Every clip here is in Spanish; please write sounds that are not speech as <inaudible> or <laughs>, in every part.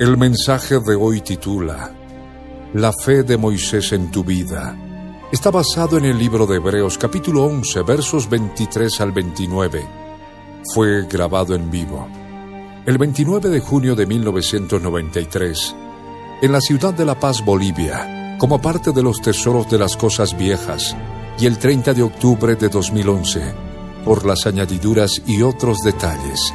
El mensaje de hoy titula La fe de Moisés en tu vida. Está basado en el libro de Hebreos capítulo 11 versos 23 al 29. Fue grabado en vivo. El 29 de junio de 1993, en la ciudad de La Paz, Bolivia, como parte de los tesoros de las cosas viejas, y el 30 de octubre de 2011, por las añadiduras y otros detalles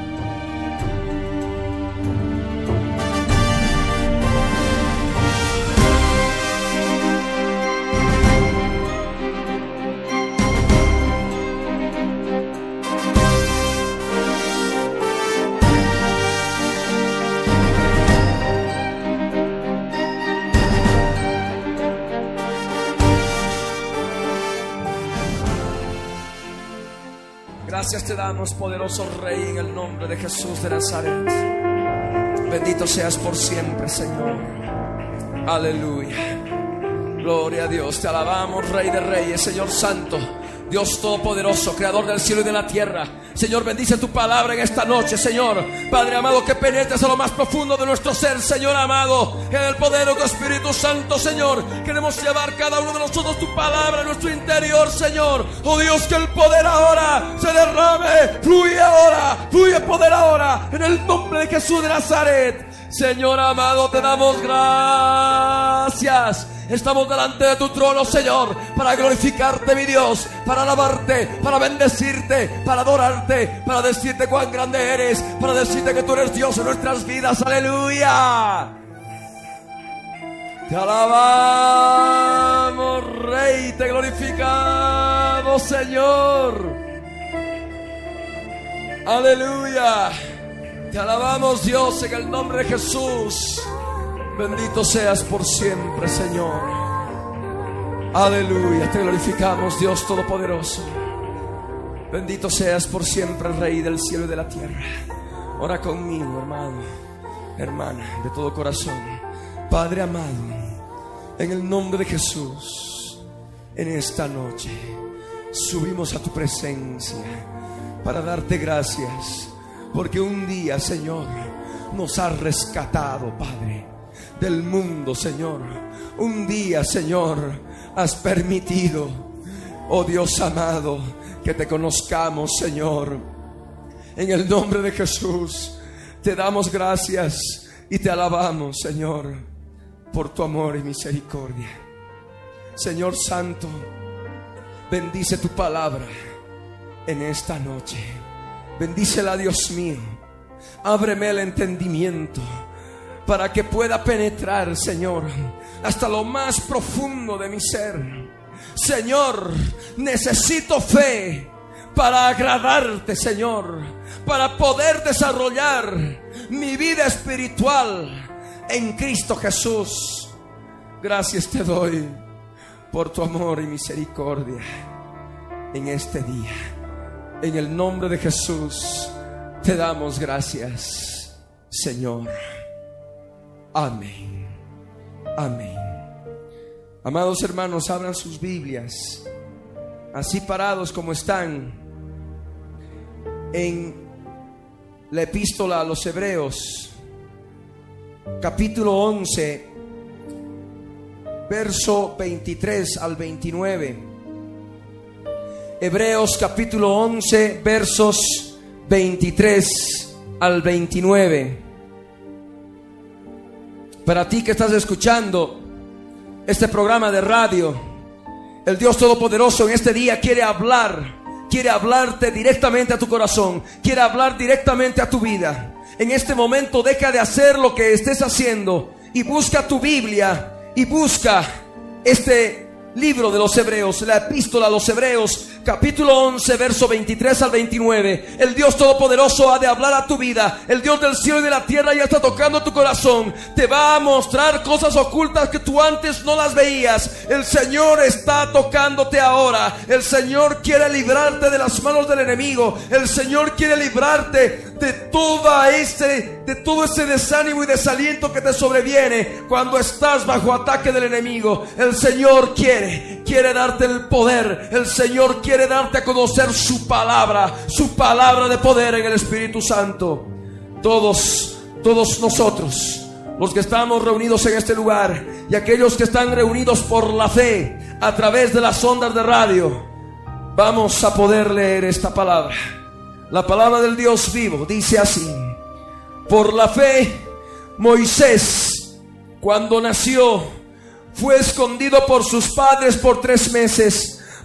Poderoso Rey, en el nombre de Jesús de Nazaret. Bendito seas por siempre, Señor. Aleluya. Gloria a Dios. Te alabamos, Rey de Reyes, Señor Santo. Dios Todopoderoso, Creador del cielo y de la tierra. Señor, bendice tu palabra en esta noche, Señor. Padre amado, que penetres a lo más profundo de nuestro ser, Señor amado. En el poder de tu Espíritu Santo, Señor. Queremos llevar cada uno de nosotros tu palabra en nuestro interior, Señor. Oh Dios, que el poder ahora se derrame. Fluye ahora, fluye poder ahora. En el nombre de Jesús de Nazaret. Señor amado, te damos gracias. Estamos delante de tu trono, Señor, para glorificarte, mi Dios, para alabarte, para bendecirte, para adorarte, para decirte cuán grande eres, para decirte que tú eres Dios en nuestras vidas. Aleluya. Te alabamos, Rey, te glorificamos, Señor. Aleluya. Te alabamos, Dios, en el nombre de Jesús. Bendito seas por siempre, Señor. Aleluya, te glorificamos, Dios Todopoderoso. Bendito seas por siempre, Rey del cielo y de la tierra. Ora conmigo, hermano, hermana, de todo corazón. Padre amado, en el nombre de Jesús, en esta noche subimos a tu presencia para darte gracias, porque un día, Señor, nos has rescatado, Padre del mundo, Señor. Un día, Señor, has permitido, oh Dios amado, que te conozcamos, Señor. En el nombre de Jesús, te damos gracias y te alabamos, Señor, por tu amor y misericordia. Señor Santo, bendice tu palabra en esta noche. Bendícela, Dios mío. Ábreme el entendimiento para que pueda penetrar, Señor, hasta lo más profundo de mi ser. Señor, necesito fe para agradarte, Señor, para poder desarrollar mi vida espiritual en Cristo Jesús. Gracias te doy por tu amor y misericordia en este día. En el nombre de Jesús te damos gracias, Señor. Amén. Amén. Amados hermanos, abran sus Biblias, así parados como están, en la epístola a los Hebreos, capítulo 11, verso 23 al 29. Hebreos capítulo 11, versos 23 al 29. Para ti que estás escuchando este programa de radio, el Dios Todopoderoso en este día quiere hablar, quiere hablarte directamente a tu corazón, quiere hablar directamente a tu vida. En este momento deja de hacer lo que estés haciendo y busca tu Biblia y busca este libro de los Hebreos, la epístola a los Hebreos, capítulo 11, verso 23 al 29. El Dios Todopoderoso ha de hablar a tu vida. El Dios del cielo y de la tierra ya está tocando tu corazón. Te va a mostrar cosas ocultas que tú antes no las veías. El Señor está tocándote ahora. El Señor quiere librarte de las manos del enemigo. El Señor quiere librarte de de todo ese desánimo y desaliento que te sobreviene cuando estás bajo ataque del enemigo. El Señor quiere, quiere darte el poder. El Señor quiere quiere darte a conocer su palabra, su palabra de poder en el Espíritu Santo. Todos, todos nosotros, los que estamos reunidos en este lugar y aquellos que están reunidos por la fe a través de las ondas de radio, vamos a poder leer esta palabra. La palabra del Dios vivo dice así, por la fe, Moisés, cuando nació, fue escondido por sus padres por tres meses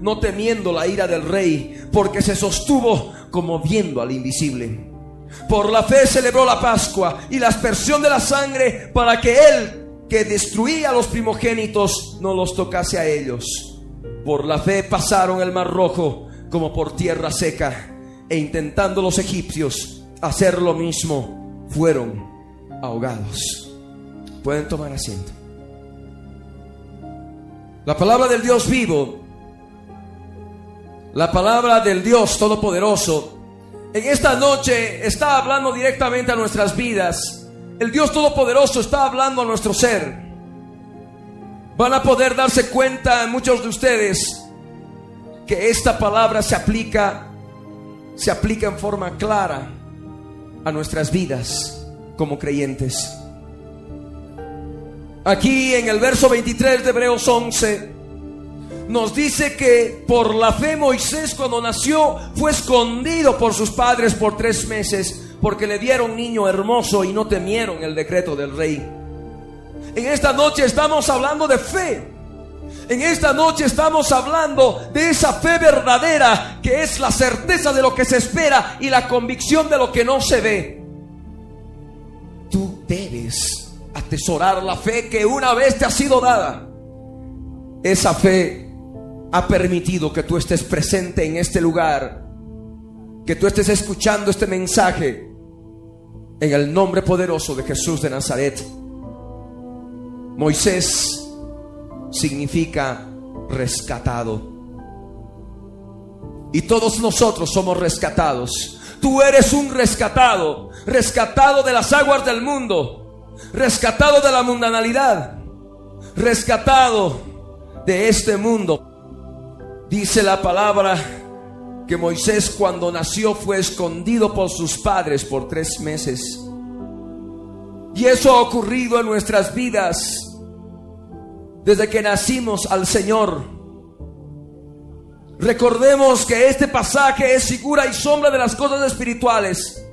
no temiendo la ira del rey, porque se sostuvo como viendo al invisible. Por la fe celebró la Pascua y la aspersión de la sangre para que él, que destruía a los primogénitos, no los tocase a ellos. Por la fe pasaron el mar rojo como por tierra seca, e intentando los egipcios hacer lo mismo, fueron ahogados. Pueden tomar asiento. La palabra del Dios vivo la palabra del Dios Todopoderoso en esta noche está hablando directamente a nuestras vidas. El Dios Todopoderoso está hablando a nuestro ser. Van a poder darse cuenta muchos de ustedes que esta palabra se aplica se aplica en forma clara a nuestras vidas como creyentes. Aquí en el verso 23 de Hebreos 11 nos dice que por la fe Moisés cuando nació fue escondido por sus padres por tres meses porque le dieron niño hermoso y no temieron el decreto del rey. En esta noche estamos hablando de fe. En esta noche estamos hablando de esa fe verdadera que es la certeza de lo que se espera y la convicción de lo que no se ve. Tú debes atesorar la fe que una vez te ha sido dada. Esa fe ha permitido que tú estés presente en este lugar, que tú estés escuchando este mensaje en el nombre poderoso de Jesús de Nazaret. Moisés significa rescatado. Y todos nosotros somos rescatados. Tú eres un rescatado, rescatado de las aguas del mundo, rescatado de la mundanalidad, rescatado de este mundo. Dice la palabra que Moisés cuando nació fue escondido por sus padres por tres meses. Y eso ha ocurrido en nuestras vidas desde que nacimos al Señor. Recordemos que este pasaje es figura y sombra de las cosas espirituales.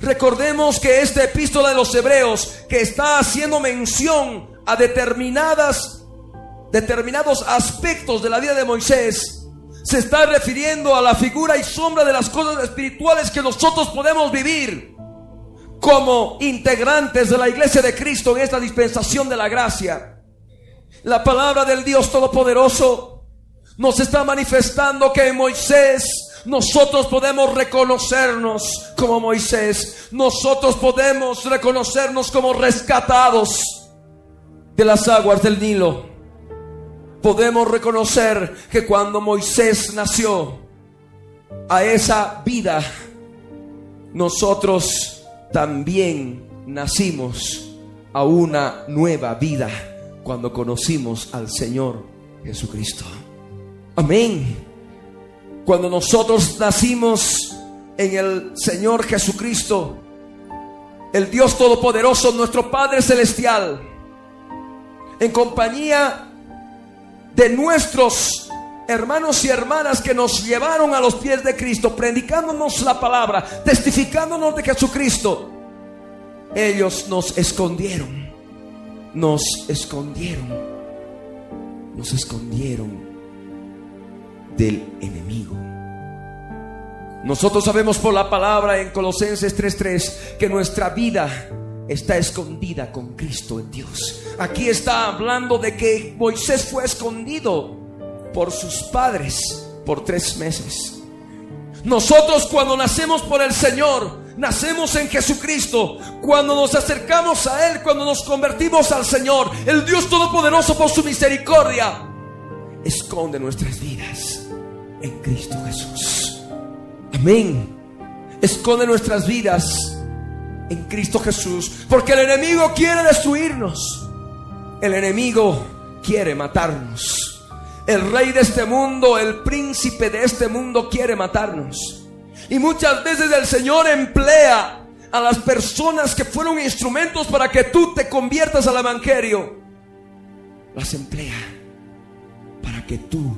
Recordemos que esta epístola de los hebreos que está haciendo mención a determinadas determinados aspectos de la vida de Moisés, se está refiriendo a la figura y sombra de las cosas espirituales que nosotros podemos vivir como integrantes de la iglesia de Cristo en esta dispensación de la gracia. La palabra del Dios Todopoderoso nos está manifestando que en Moisés nosotros podemos reconocernos como Moisés. Nosotros podemos reconocernos como rescatados de las aguas del Nilo podemos reconocer que cuando Moisés nació a esa vida, nosotros también nacimos a una nueva vida cuando conocimos al Señor Jesucristo. Amén. Cuando nosotros nacimos en el Señor Jesucristo, el Dios Todopoderoso, nuestro Padre Celestial, en compañía de nuestros hermanos y hermanas que nos llevaron a los pies de Cristo, predicándonos la palabra, testificándonos de Jesucristo, ellos nos escondieron, nos escondieron, nos escondieron del enemigo. Nosotros sabemos por la palabra en Colosenses 3:3 que nuestra vida está escondida con Cristo en Dios. Aquí está hablando de que Moisés fue escondido por sus padres por tres meses. Nosotros cuando nacemos por el Señor, nacemos en Jesucristo. Cuando nos acercamos a Él, cuando nos convertimos al Señor, el Dios Todopoderoso por su misericordia, esconde nuestras vidas en Cristo Jesús. Amén. Esconde nuestras vidas en Cristo Jesús. Porque el enemigo quiere destruirnos. El enemigo quiere matarnos. El rey de este mundo, el príncipe de este mundo quiere matarnos. Y muchas veces el Señor emplea a las personas que fueron instrumentos para que tú te conviertas al Evangelio. Las emplea para que tú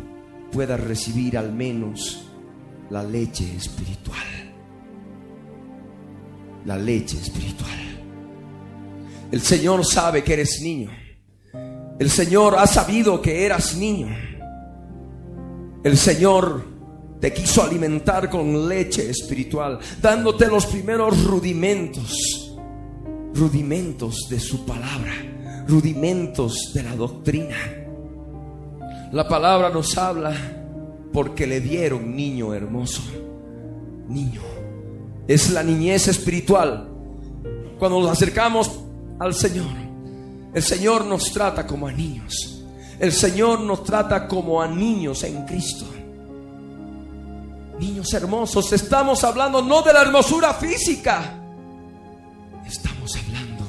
puedas recibir al menos la leche espiritual. La leche espiritual. El Señor sabe que eres niño. El Señor ha sabido que eras niño. El Señor te quiso alimentar con leche espiritual, dándote los primeros rudimentos, rudimentos de su palabra, rudimentos de la doctrina. La palabra nos habla porque le dieron niño hermoso. Niño. Es la niñez espiritual. Cuando nos acercamos al Señor, el Señor nos trata como a niños. El Señor nos trata como a niños en Cristo. Niños hermosos, estamos hablando no de la hermosura física, estamos hablando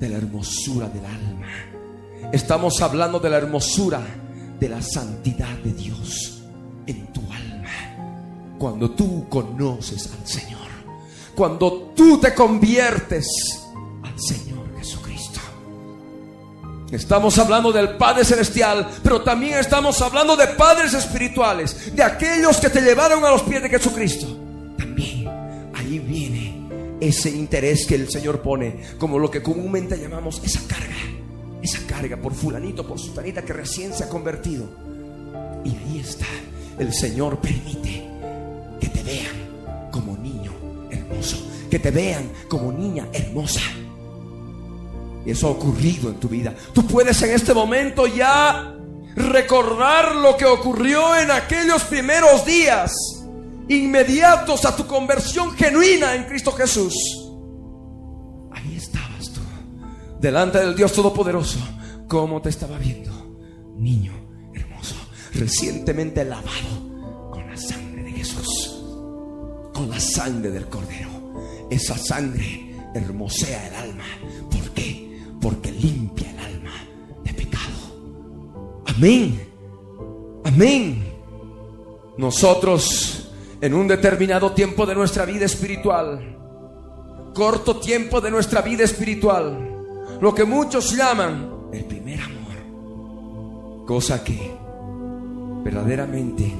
de la hermosura del alma. Estamos hablando de la hermosura de la santidad de Dios en tu alma. Cuando tú conoces al Señor, cuando tú te conviertes al Señor Jesucristo. Estamos hablando del Padre Celestial, pero también estamos hablando de padres espirituales, de aquellos que te llevaron a los pies de Jesucristo. También ahí viene ese interés que el Señor pone, como lo que comúnmente llamamos esa carga, esa carga por fulanito, por sutanita que recién se ha convertido. Y ahí está, el Señor permite que te vean como niño hermoso, que te vean como niña hermosa. Y eso ha ocurrido en tu vida. Tú puedes en este momento ya recordar lo que ocurrió en aquellos primeros días inmediatos a tu conversión genuina en Cristo Jesús. Ahí estabas tú, delante del Dios Todopoderoso. ¿Cómo te estaba viendo? Niño hermoso, recientemente lavado con la sangre del Cordero. Esa sangre hermosea el alma. ¿Por qué? porque limpia el alma de pecado. Amén. Amén. Nosotros en un determinado tiempo de nuestra vida espiritual, corto tiempo de nuestra vida espiritual, lo que muchos llaman el primer amor, cosa que verdaderamente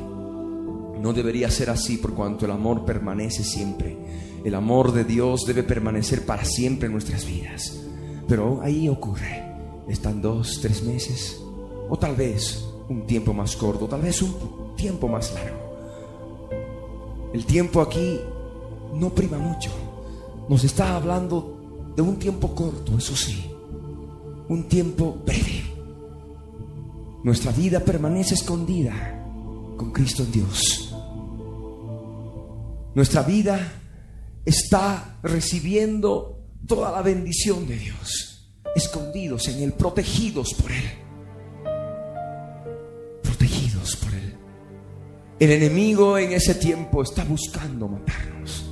no debería ser así por cuanto el amor permanece siempre. El amor de Dios debe permanecer para siempre en nuestras vidas. Pero ahí ocurre. Están dos, tres meses, o tal vez un tiempo más corto, tal vez un tiempo más largo. El tiempo aquí no prima mucho. Nos está hablando de un tiempo corto, eso sí. Un tiempo breve. Nuestra vida permanece escondida con Cristo en Dios. Nuestra vida está recibiendo toda la bendición de Dios, escondidos en Él, protegidos por Él. Protegidos por Él. El enemigo en ese tiempo está buscando matarnos.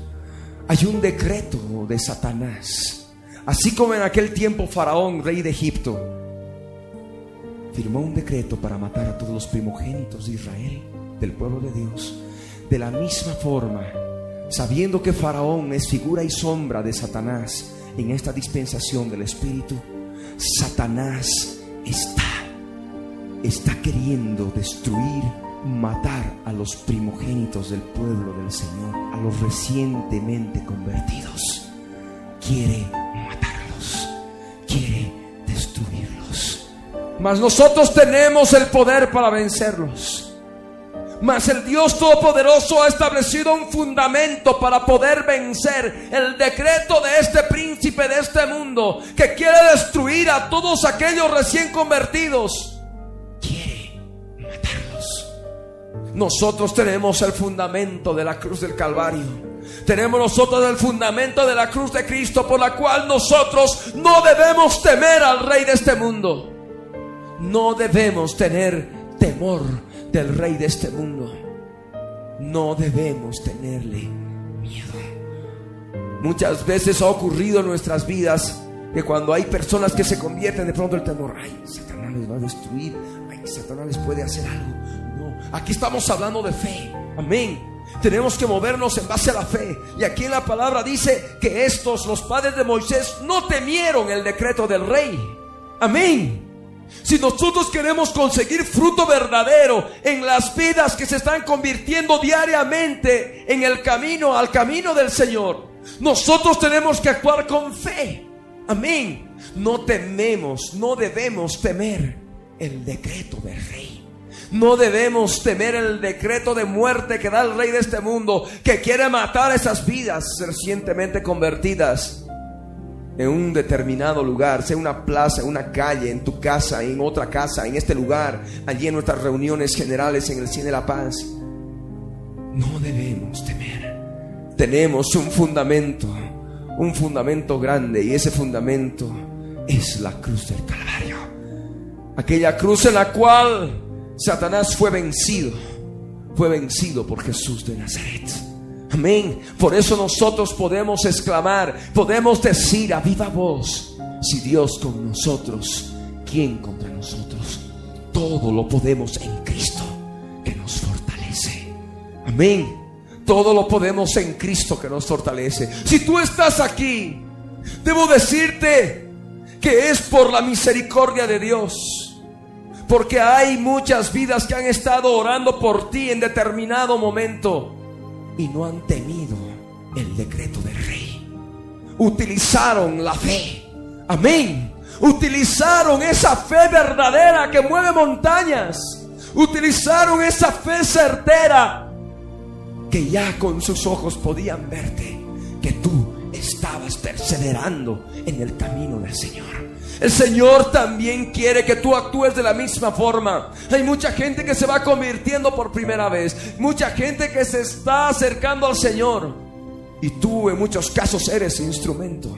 Hay un decreto de Satanás. Así como en aquel tiempo Faraón, rey de Egipto, firmó un decreto para matar a todos los primogénitos de Israel, del pueblo de Dios. De la misma forma, sabiendo que Faraón es figura y sombra de Satanás en esta dispensación del Espíritu, Satanás está, está queriendo destruir, matar a los primogénitos del pueblo del Señor, a los recientemente convertidos. Quiere matarlos, quiere destruirlos. Mas nosotros tenemos el poder para vencerlos. Mas el Dios Todopoderoso ha establecido un fundamento para poder vencer el decreto de este príncipe de este mundo que quiere destruir a todos aquellos recién convertidos. Quiere matarlos. Nosotros tenemos el fundamento de la cruz del Calvario. Tenemos nosotros el fundamento de la cruz de Cristo por la cual nosotros no debemos temer al rey de este mundo. No debemos tener temor del rey de este mundo. No debemos tenerle miedo. Muchas veces ha ocurrido en nuestras vidas que cuando hay personas que se convierten de pronto el temor, ay, Satanás les va a destruir, ay, Satanás les puede hacer algo. No, aquí estamos hablando de fe. Amén. Tenemos que movernos en base a la fe. Y aquí en la palabra dice que estos, los padres de Moisés, no temieron el decreto del rey. Amén. Si nosotros queremos conseguir fruto verdadero en las vidas que se están convirtiendo diariamente en el camino, al camino del Señor, nosotros tenemos que actuar con fe. Amén. No tememos, no debemos temer el decreto del rey. No debemos temer el decreto de muerte que da el rey de este mundo, que quiere matar esas vidas recientemente convertidas en un determinado lugar, sea una plaza, una calle, en tu casa, en otra casa, en este lugar, allí en nuestras reuniones generales en el Cine de la Paz, no debemos temer. Tenemos un fundamento, un fundamento grande y ese fundamento es la cruz del Calvario. Aquella cruz en la cual Satanás fue vencido, fue vencido por Jesús de Nazaret. Amén. Por eso nosotros podemos exclamar, podemos decir a viva voz, si Dios con nosotros, ¿quién contra nosotros? Todo lo podemos en Cristo que nos fortalece. Amén. Todo lo podemos en Cristo que nos fortalece. Si tú estás aquí, debo decirte que es por la misericordia de Dios. Porque hay muchas vidas que han estado orando por ti en determinado momento y no han temido el decreto del rey. Utilizaron la fe. Amén. Utilizaron esa fe verdadera que mueve montañas. Utilizaron esa fe certera que ya con sus ojos podían verte que tú estabas perseverando en el camino del Señor. El Señor también quiere que tú actúes de la misma forma. Hay mucha gente que se va convirtiendo por primera vez. Mucha gente que se está acercando al Señor. Y tú en muchos casos eres instrumento.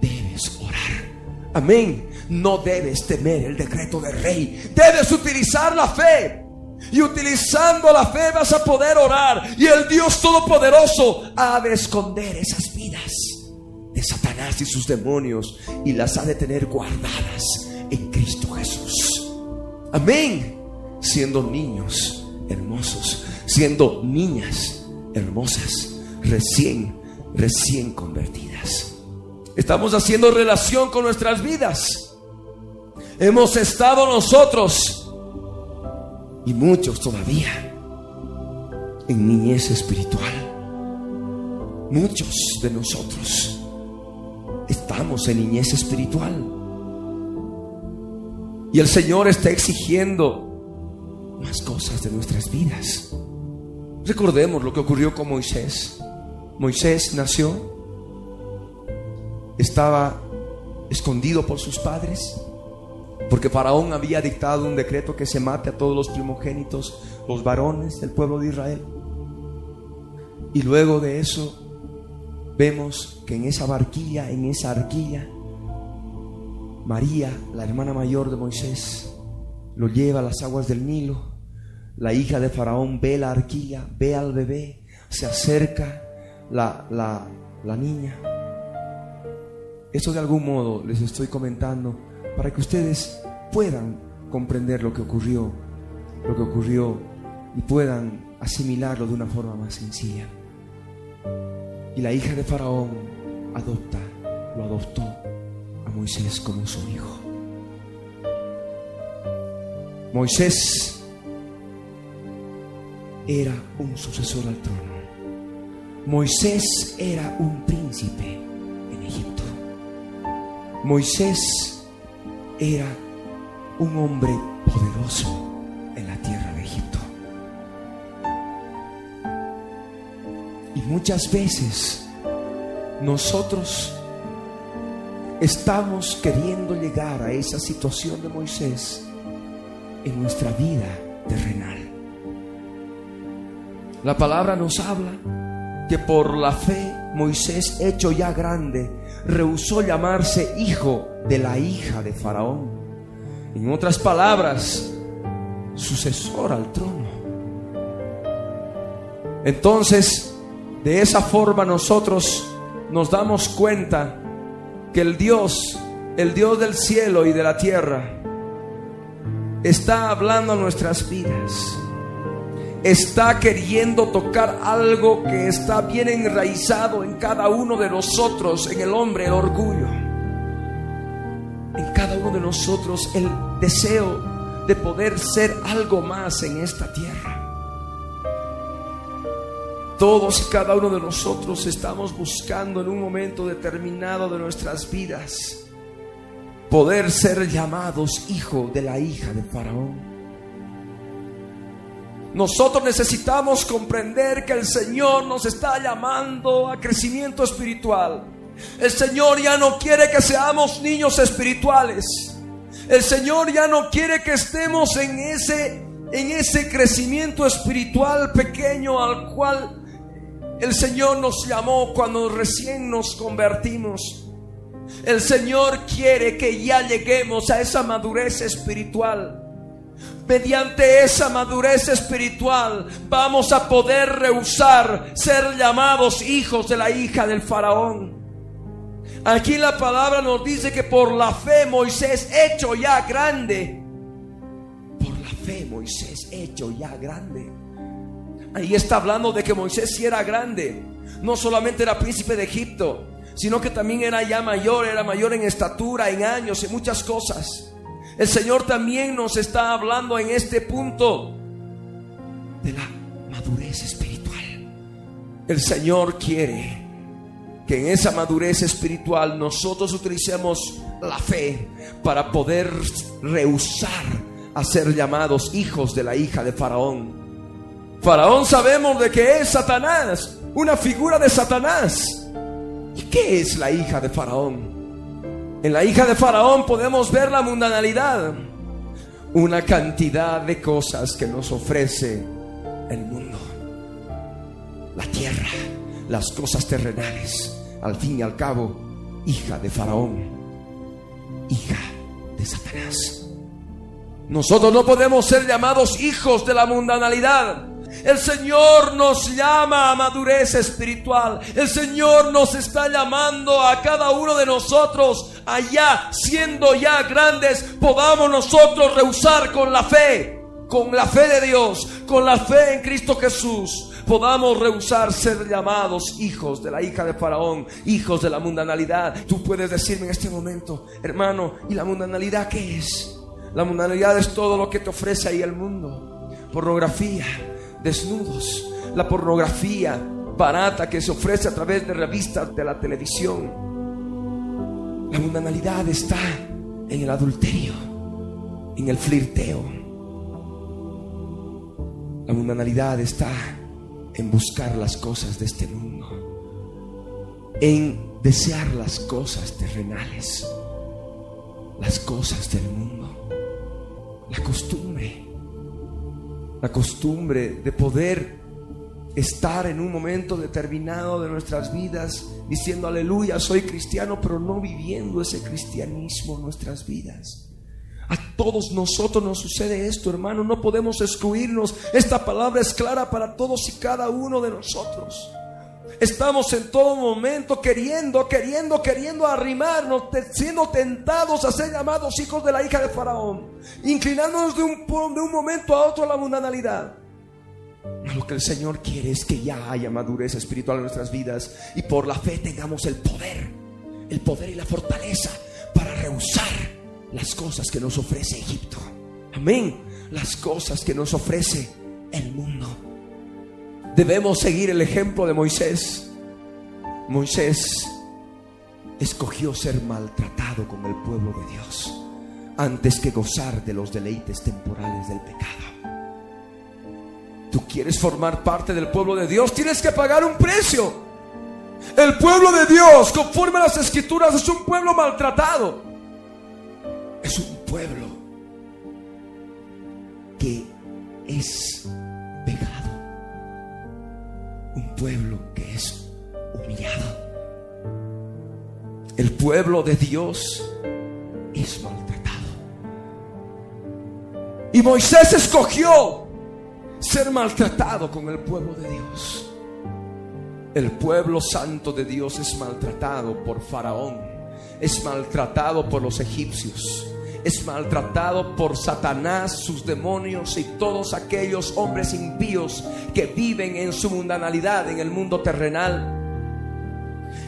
Debes orar. Amén. No debes temer el decreto del rey. Debes utilizar la fe. Y utilizando la fe vas a poder orar. Y el Dios Todopoderoso ha de esconder esas vidas Satanás y sus demonios y las ha de tener guardadas en Cristo Jesús. Amén. Siendo niños hermosos, siendo niñas hermosas, recién, recién convertidas. Estamos haciendo relación con nuestras vidas. Hemos estado nosotros y muchos todavía en niñez espiritual. Muchos de nosotros estamos en niñez espiritual. Y el Señor está exigiendo más cosas de nuestras vidas. Recordemos lo que ocurrió con Moisés. Moisés nació, estaba escondido por sus padres, porque Faraón había dictado un decreto que se mate a todos los primogénitos, los varones del pueblo de Israel. Y luego de eso vemos que en esa barquilla, en esa arquilla, María, la hermana mayor de Moisés, lo lleva a las aguas del Nilo. La hija de Faraón ve la arquilla, ve al bebé, se acerca la, la, la niña. Esto de algún modo les estoy comentando para que ustedes puedan comprender lo que ocurrió, lo que ocurrió y puedan asimilarlo de una forma más sencilla. Y la hija de Faraón adopta, lo adoptó a Moisés como su hijo. Moisés era un sucesor al trono. Moisés era un príncipe en Egipto. Moisés era un hombre poderoso muchas veces nosotros estamos queriendo llegar a esa situación de Moisés en nuestra vida terrenal. La palabra nos habla que por la fe Moisés, hecho ya grande, rehusó llamarse hijo de la hija de Faraón. En otras palabras, sucesor al trono. Entonces, de esa forma nosotros nos damos cuenta que el Dios, el Dios del cielo y de la tierra, está hablando a nuestras vidas. Está queriendo tocar algo que está bien enraizado en cada uno de nosotros, en el hombre, el orgullo. En cada uno de nosotros el deseo de poder ser algo más en esta tierra. Todos y cada uno de nosotros estamos buscando en un momento determinado de nuestras vidas poder ser llamados hijo de la hija de Faraón. Nosotros necesitamos comprender que el Señor nos está llamando a crecimiento espiritual. El Señor ya no quiere que seamos niños espirituales. El Señor ya no quiere que estemos en ese en ese crecimiento espiritual pequeño al cual el Señor nos llamó cuando recién nos convertimos. El Señor quiere que ya lleguemos a esa madurez espiritual. Mediante esa madurez espiritual vamos a poder rehusar ser llamados hijos de la hija del faraón. Aquí la palabra nos dice que por la fe Moisés hecho ya grande. Por la fe Moisés hecho ya grande. Ahí está hablando de que Moisés sí era grande. No solamente era príncipe de Egipto, sino que también era ya mayor, era mayor en estatura, en años, en muchas cosas. El Señor también nos está hablando en este punto de la madurez espiritual. El Señor quiere que en esa madurez espiritual nosotros utilicemos la fe para poder rehusar a ser llamados hijos de la hija de Faraón. Faraón sabemos de que es Satanás, una figura de Satanás. ¿Y qué es la hija de Faraón? En la hija de Faraón podemos ver la mundanalidad, una cantidad de cosas que nos ofrece el mundo, la tierra, las cosas terrenales, al fin y al cabo, hija de Faraón, hija de Satanás. Nosotros no podemos ser llamados hijos de la mundanalidad. El Señor nos llama a madurez espiritual. El Señor nos está llamando a cada uno de nosotros allá, siendo ya grandes, podamos nosotros rehusar con la fe, con la fe de Dios, con la fe en Cristo Jesús. Podamos rehusar ser llamados hijos de la hija de Faraón, hijos de la mundanalidad. Tú puedes decirme en este momento, hermano, ¿y la mundanalidad qué es? La mundanalidad es todo lo que te ofrece ahí el mundo. Pornografía, desnudos, la pornografía barata que se ofrece a través de revistas de la televisión. La mundanalidad está en el adulterio, en el flirteo. La mundanalidad está en buscar las cosas de este mundo, en desear las cosas terrenales, las cosas del mundo, la costumbre la costumbre de poder estar en un momento determinado de nuestras vidas diciendo aleluya, soy cristiano, pero no viviendo ese cristianismo en nuestras vidas. A todos nosotros nos sucede esto, hermano, no podemos excluirnos. Esta palabra es clara para todos y cada uno de nosotros. Estamos en todo momento queriendo, queriendo, queriendo arrimarnos, siendo tentados a ser llamados hijos de la hija de Faraón, inclinándonos de un, de un momento a otro a la mundanalidad. Lo que el Señor quiere es que ya haya madurez espiritual en nuestras vidas y por la fe tengamos el poder, el poder y la fortaleza para rehusar las cosas que nos ofrece Egipto. Amén. Las cosas que nos ofrece el mundo. Debemos seguir el ejemplo de Moisés. Moisés escogió ser maltratado con el pueblo de Dios antes que gozar de los deleites temporales del pecado. Tú quieres formar parte del pueblo de Dios, tienes que pagar un precio. El pueblo de Dios, conforme a las escrituras, es un pueblo maltratado. Es un pueblo que es pegado. Un pueblo que es humillado. El pueblo de Dios es maltratado. Y Moisés escogió ser maltratado con el pueblo de Dios. El pueblo santo de Dios es maltratado por Faraón, es maltratado por los egipcios, es maltratado por Satanás, sus demonios y todos aquellos hombres impíos que viven en su mundanalidad en el mundo terrenal.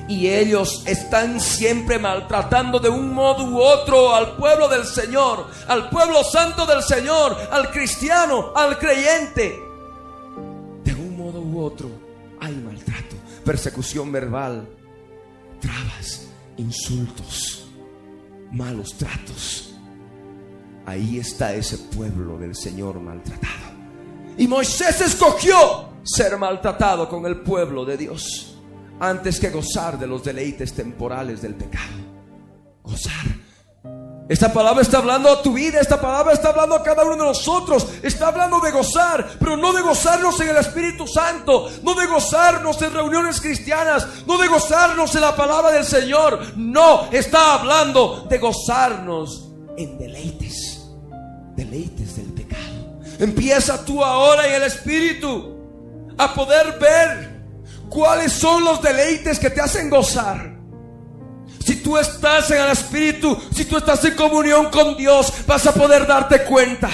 Y ellos están siempre maltratando de un modo u otro al pueblo del Señor, al pueblo santo del Señor, al cristiano, al creyente. De un modo u otro hay maltrato, persecución verbal, trabas, insultos, malos tratos. Ahí está ese pueblo del Señor maltratado. Y Moisés escogió ser maltratado con el pueblo de Dios antes que gozar de los deleites temporales del pecado. Gozar. Esta palabra está hablando a tu vida, esta palabra está hablando a cada uno de nosotros, está hablando de gozar, pero no de gozarnos en el Espíritu Santo, no de gozarnos en reuniones cristianas, no de gozarnos en la palabra del Señor, no, está hablando de gozarnos en deleites, deleites del pecado. Empieza tú ahora en el Espíritu a poder ver ¿Cuáles son los deleites que te hacen gozar? Si tú estás en el Espíritu, si tú estás en comunión con Dios, vas a poder darte cuenta.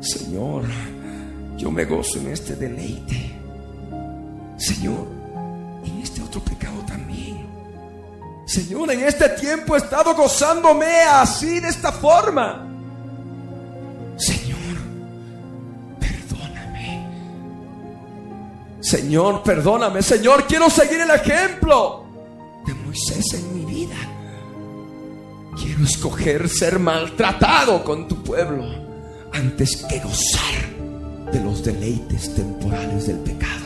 Señor, yo me gozo en este deleite. Señor, en este otro pecado. Señor, en este tiempo he estado gozándome así, de esta forma. Señor. Señor, perdóname. Señor, quiero seguir el ejemplo de Moisés en mi vida. Quiero escoger ser maltratado con tu pueblo antes que gozar de los deleites temporales del pecado.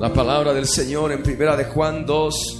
La palabra del Señor en primera de Juan 2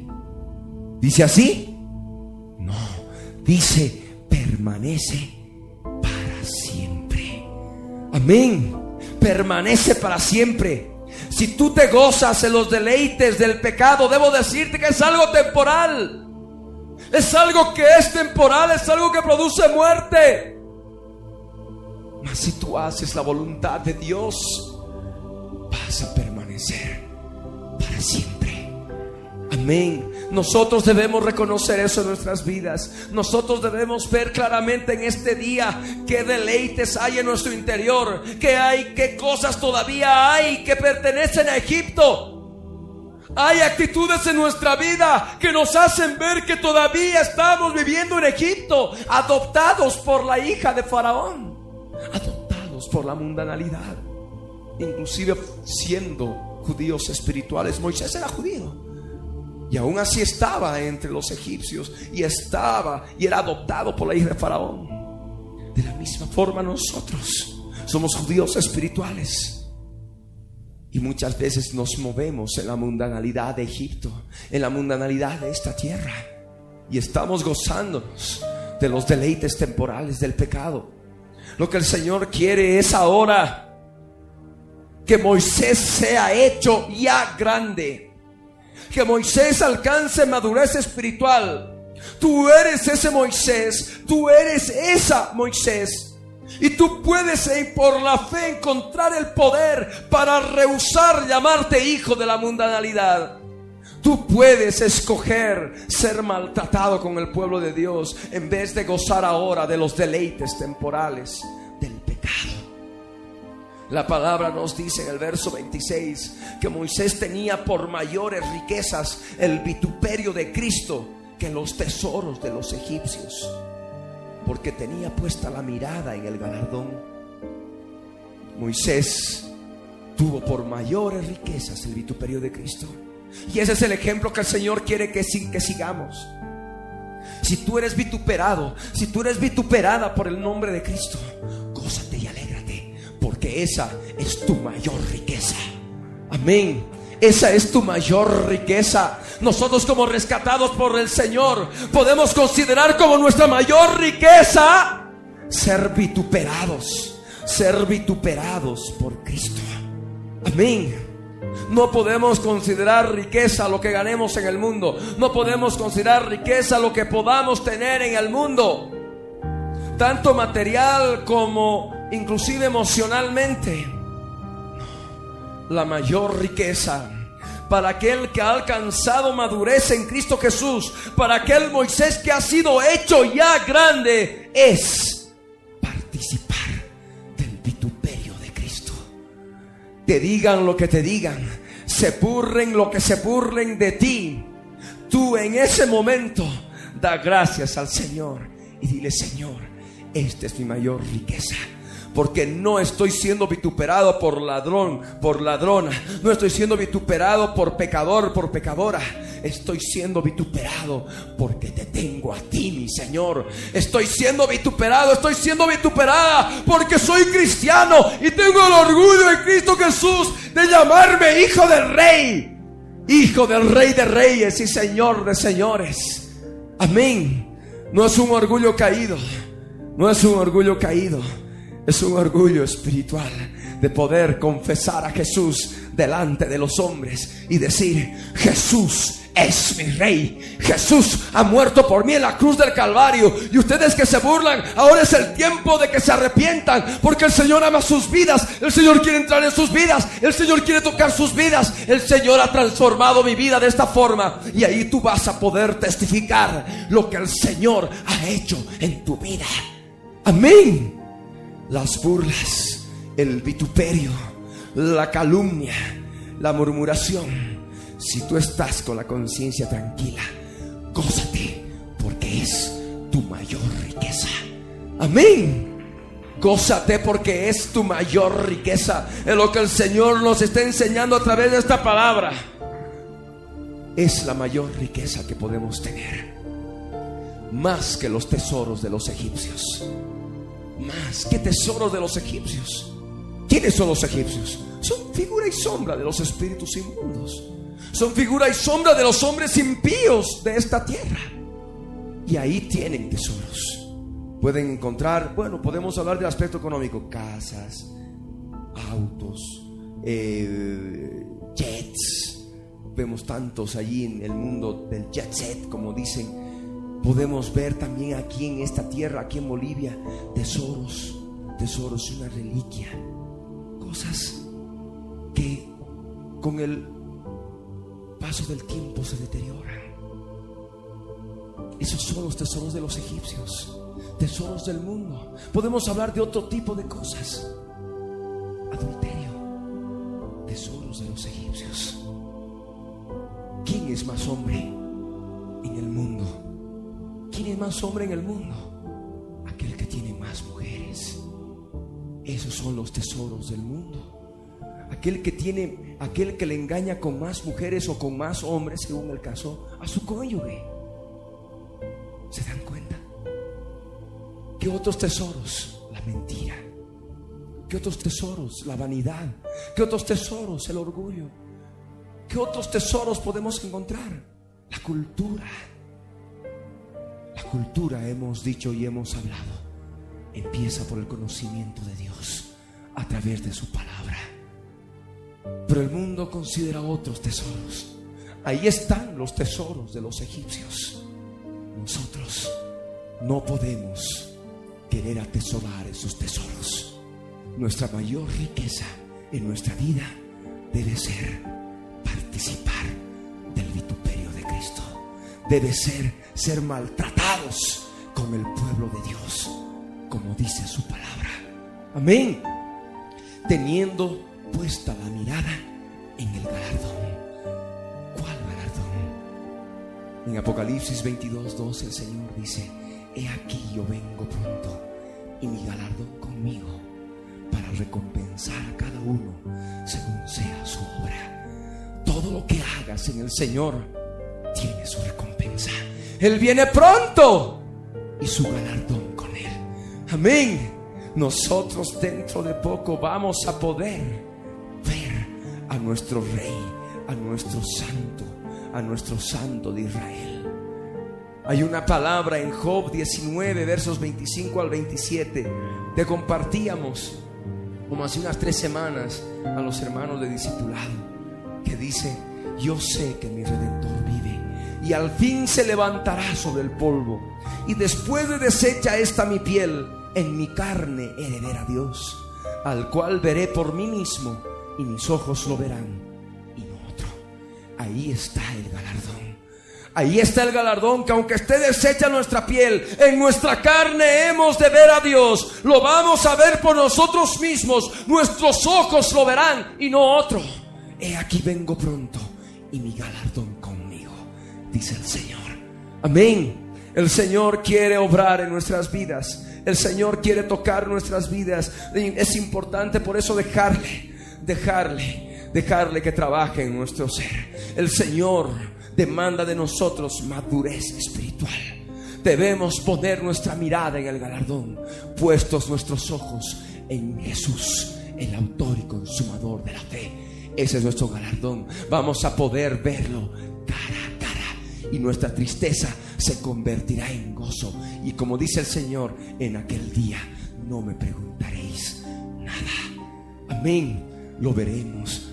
¿Dice así? No, dice permanece para siempre. Amén permanece para siempre. Si tú te gozas en los deleites del pecado, debo decirte que es algo temporal. Es algo que es temporal, es algo que produce muerte. Mas si tú haces la voluntad de Dios, vas a permanecer para siempre. Amén. Nosotros debemos reconocer eso en nuestras vidas. Nosotros debemos ver claramente en este día qué deleites hay en nuestro interior, qué hay, qué cosas todavía hay que pertenecen a Egipto. Hay actitudes en nuestra vida que nos hacen ver que todavía estamos viviendo en Egipto, adoptados por la hija de Faraón, adoptados por la mundanalidad, inclusive siendo judíos espirituales. Moisés era judío. Y aún así estaba entre los egipcios y estaba y era adoptado por la hija de Faraón. De la misma forma nosotros somos judíos espirituales. Y muchas veces nos movemos en la mundanalidad de Egipto, en la mundanalidad de esta tierra. Y estamos gozándonos de los deleites temporales del pecado. Lo que el Señor quiere es ahora que Moisés sea hecho ya grande. Que Moisés alcance madurez espiritual. Tú eres ese Moisés. Tú eres esa Moisés. Y tú puedes eh, por la fe encontrar el poder para rehusar llamarte hijo de la mundanalidad. Tú puedes escoger ser maltratado con el pueblo de Dios en vez de gozar ahora de los deleites temporales del pecado. La palabra nos dice en el verso 26 que Moisés tenía por mayores riquezas el vituperio de Cristo que los tesoros de los egipcios, porque tenía puesta la mirada en el galardón. Moisés tuvo por mayores riquezas el vituperio de Cristo y ese es el ejemplo que el Señor quiere que, que sigamos. Si tú eres vituperado, si tú eres vituperada por el nombre de Cristo, porque esa es tu mayor riqueza. Amén. Esa es tu mayor riqueza. Nosotros como rescatados por el Señor podemos considerar como nuestra mayor riqueza ser vituperados, ser vituperados por Cristo. Amén. No podemos considerar riqueza lo que ganemos en el mundo. No podemos considerar riqueza lo que podamos tener en el mundo. Tanto material como inclusive emocionalmente. La mayor riqueza para aquel que ha alcanzado madurez en Cristo Jesús, para aquel Moisés que ha sido hecho ya grande, es participar te digan lo que te digan, se burlen lo que se burlen de ti, tú en ese momento da gracias al Señor y dile, Señor, esta es mi mayor riqueza porque no estoy siendo vituperado por ladrón, por ladrona. No estoy siendo vituperado por pecador, por pecadora. Estoy siendo vituperado porque te tengo a ti, mi Señor. Estoy siendo vituperado, estoy siendo vituperada porque soy cristiano y tengo el orgullo en Cristo Jesús de llamarme hijo del rey. Hijo del rey de reyes y señor de señores. Amén. No es un orgullo caído. No es un orgullo caído es un orgullo espiritual de poder confesar a Jesús delante de los hombres y decir, Jesús es mi rey. Jesús ha muerto por mí en la cruz del Calvario. Y ustedes que se burlan, ahora es el tiempo de que se arrepientan. Porque el Señor ama sus vidas. El Señor quiere entrar en sus vidas. El Señor quiere tocar sus vidas. El Señor ha transformado mi vida de esta forma. Y ahí tú vas a poder testificar lo que el Señor ha hecho en tu vida. Amén las burlas, el vituperio, la calumnia, la murmuración. Si tú estás con la conciencia tranquila, gózate porque es tu mayor riqueza. Amén. Gózate porque es tu mayor riqueza. Es lo que el Señor nos está enseñando a través de esta palabra. Es la mayor riqueza que podemos tener. Más que los tesoros de los egipcios más que tesoros de los egipcios. ¿Quiénes son los egipcios? Son figura y sombra de los espíritus inmundos. Son figura y sombra de los hombres impíos de esta tierra. Y ahí tienen tesoros. Pueden encontrar, bueno, podemos hablar del aspecto económico, casas, autos, eh, jets. Vemos tantos allí en el mundo del jet set, como dicen podemos ver también aquí en esta tierra, aquí en Bolivia, tesoros, tesoros, una reliquia, cosas que con el paso del tiempo se deterioran. Esos son los tesoros de los egipcios, tesoros del mundo. Podemos hablar de otro tipo de cosas. Adulterio, tesoros de los egipcios. ¿Quién es más hombre en el mundo? ¿Quién es más hombre en el mundo? Aquel que tiene más mujeres. Esos son los tesoros del mundo. Aquel que tiene, aquel que le engaña con más mujeres o con más hombres, según el caso, a su cónyuge. ¿Se dan cuenta? ¿Qué otros tesoros? La mentira. ¿Qué otros tesoros? La vanidad. ¿Qué otros tesoros? El orgullo. ¿Qué otros tesoros podemos encontrar? La cultura cultura hemos dicho y hemos hablado. empieza por el conocimiento de Dios a través de su palabra. Pero el mundo considera otros tesoros. Ahí están los tesoros de los egipcios. Nosotros no podemos querer atesorar esos tesoros. Nuestra mayor riqueza en nuestra vida debe ser participar del Cristo. Debe ser ser maltratados con el pueblo de Dios, como dice su palabra. Amén. Teniendo puesta la mirada en el galardón. ¿Cuál galardón? En Apocalipsis 22, 12 el Señor dice, he aquí yo vengo pronto y mi galardón conmigo para recompensar a cada uno según sea su obra. Todo lo que hagas en el Señor tiene su recompensa. Él viene pronto y su galardón con Él. Amén. Nosotros dentro de poco vamos a poder ver a nuestro Rey, a nuestro Santo, a nuestro Santo de Israel. Hay una palabra en Job 19, versos 25 al 27. Te compartíamos como hace unas tres semanas a los hermanos de discipulado, que dice, yo sé que mi redentor y al fin se levantará sobre el polvo. Y después de deshecha esta mi piel, en mi carne he de ver a Dios, al cual veré por mí mismo y mis ojos lo verán y no otro. Ahí está el galardón. Ahí está el galardón que aunque esté deshecha nuestra piel, en nuestra carne hemos de ver a Dios. Lo vamos a ver por nosotros mismos. Nuestros ojos lo verán y no otro. He aquí vengo pronto y mi galardón dice el Señor. Amén. El Señor quiere obrar en nuestras vidas. El Señor quiere tocar nuestras vidas. Es importante por eso dejarle, dejarle, dejarle que trabaje en nuestro ser. El Señor demanda de nosotros madurez espiritual. Debemos poner nuestra mirada en el galardón, puestos nuestros ojos en Jesús, el autor y consumador de la fe. Ese es nuestro galardón. Vamos a poder verlo cara y nuestra tristeza se convertirá en gozo. Y como dice el Señor, en aquel día no me preguntaréis nada. Amén. Lo veremos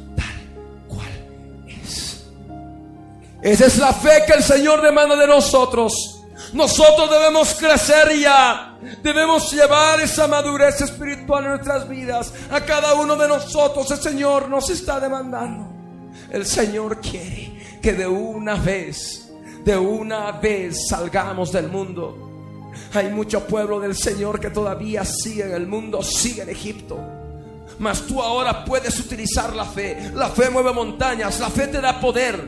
Esa es la fe que el Señor demanda de nosotros. Nosotros debemos crecer ya. Debemos llevar esa madurez espiritual en nuestras vidas. A cada uno de nosotros el Señor nos está demandando. El Señor quiere que de una vez, de una vez salgamos del mundo. Hay mucho pueblo del Señor que todavía sigue en el mundo, sigue en Egipto. Mas tú ahora puedes utilizar la fe. La fe mueve montañas, la fe te da poder.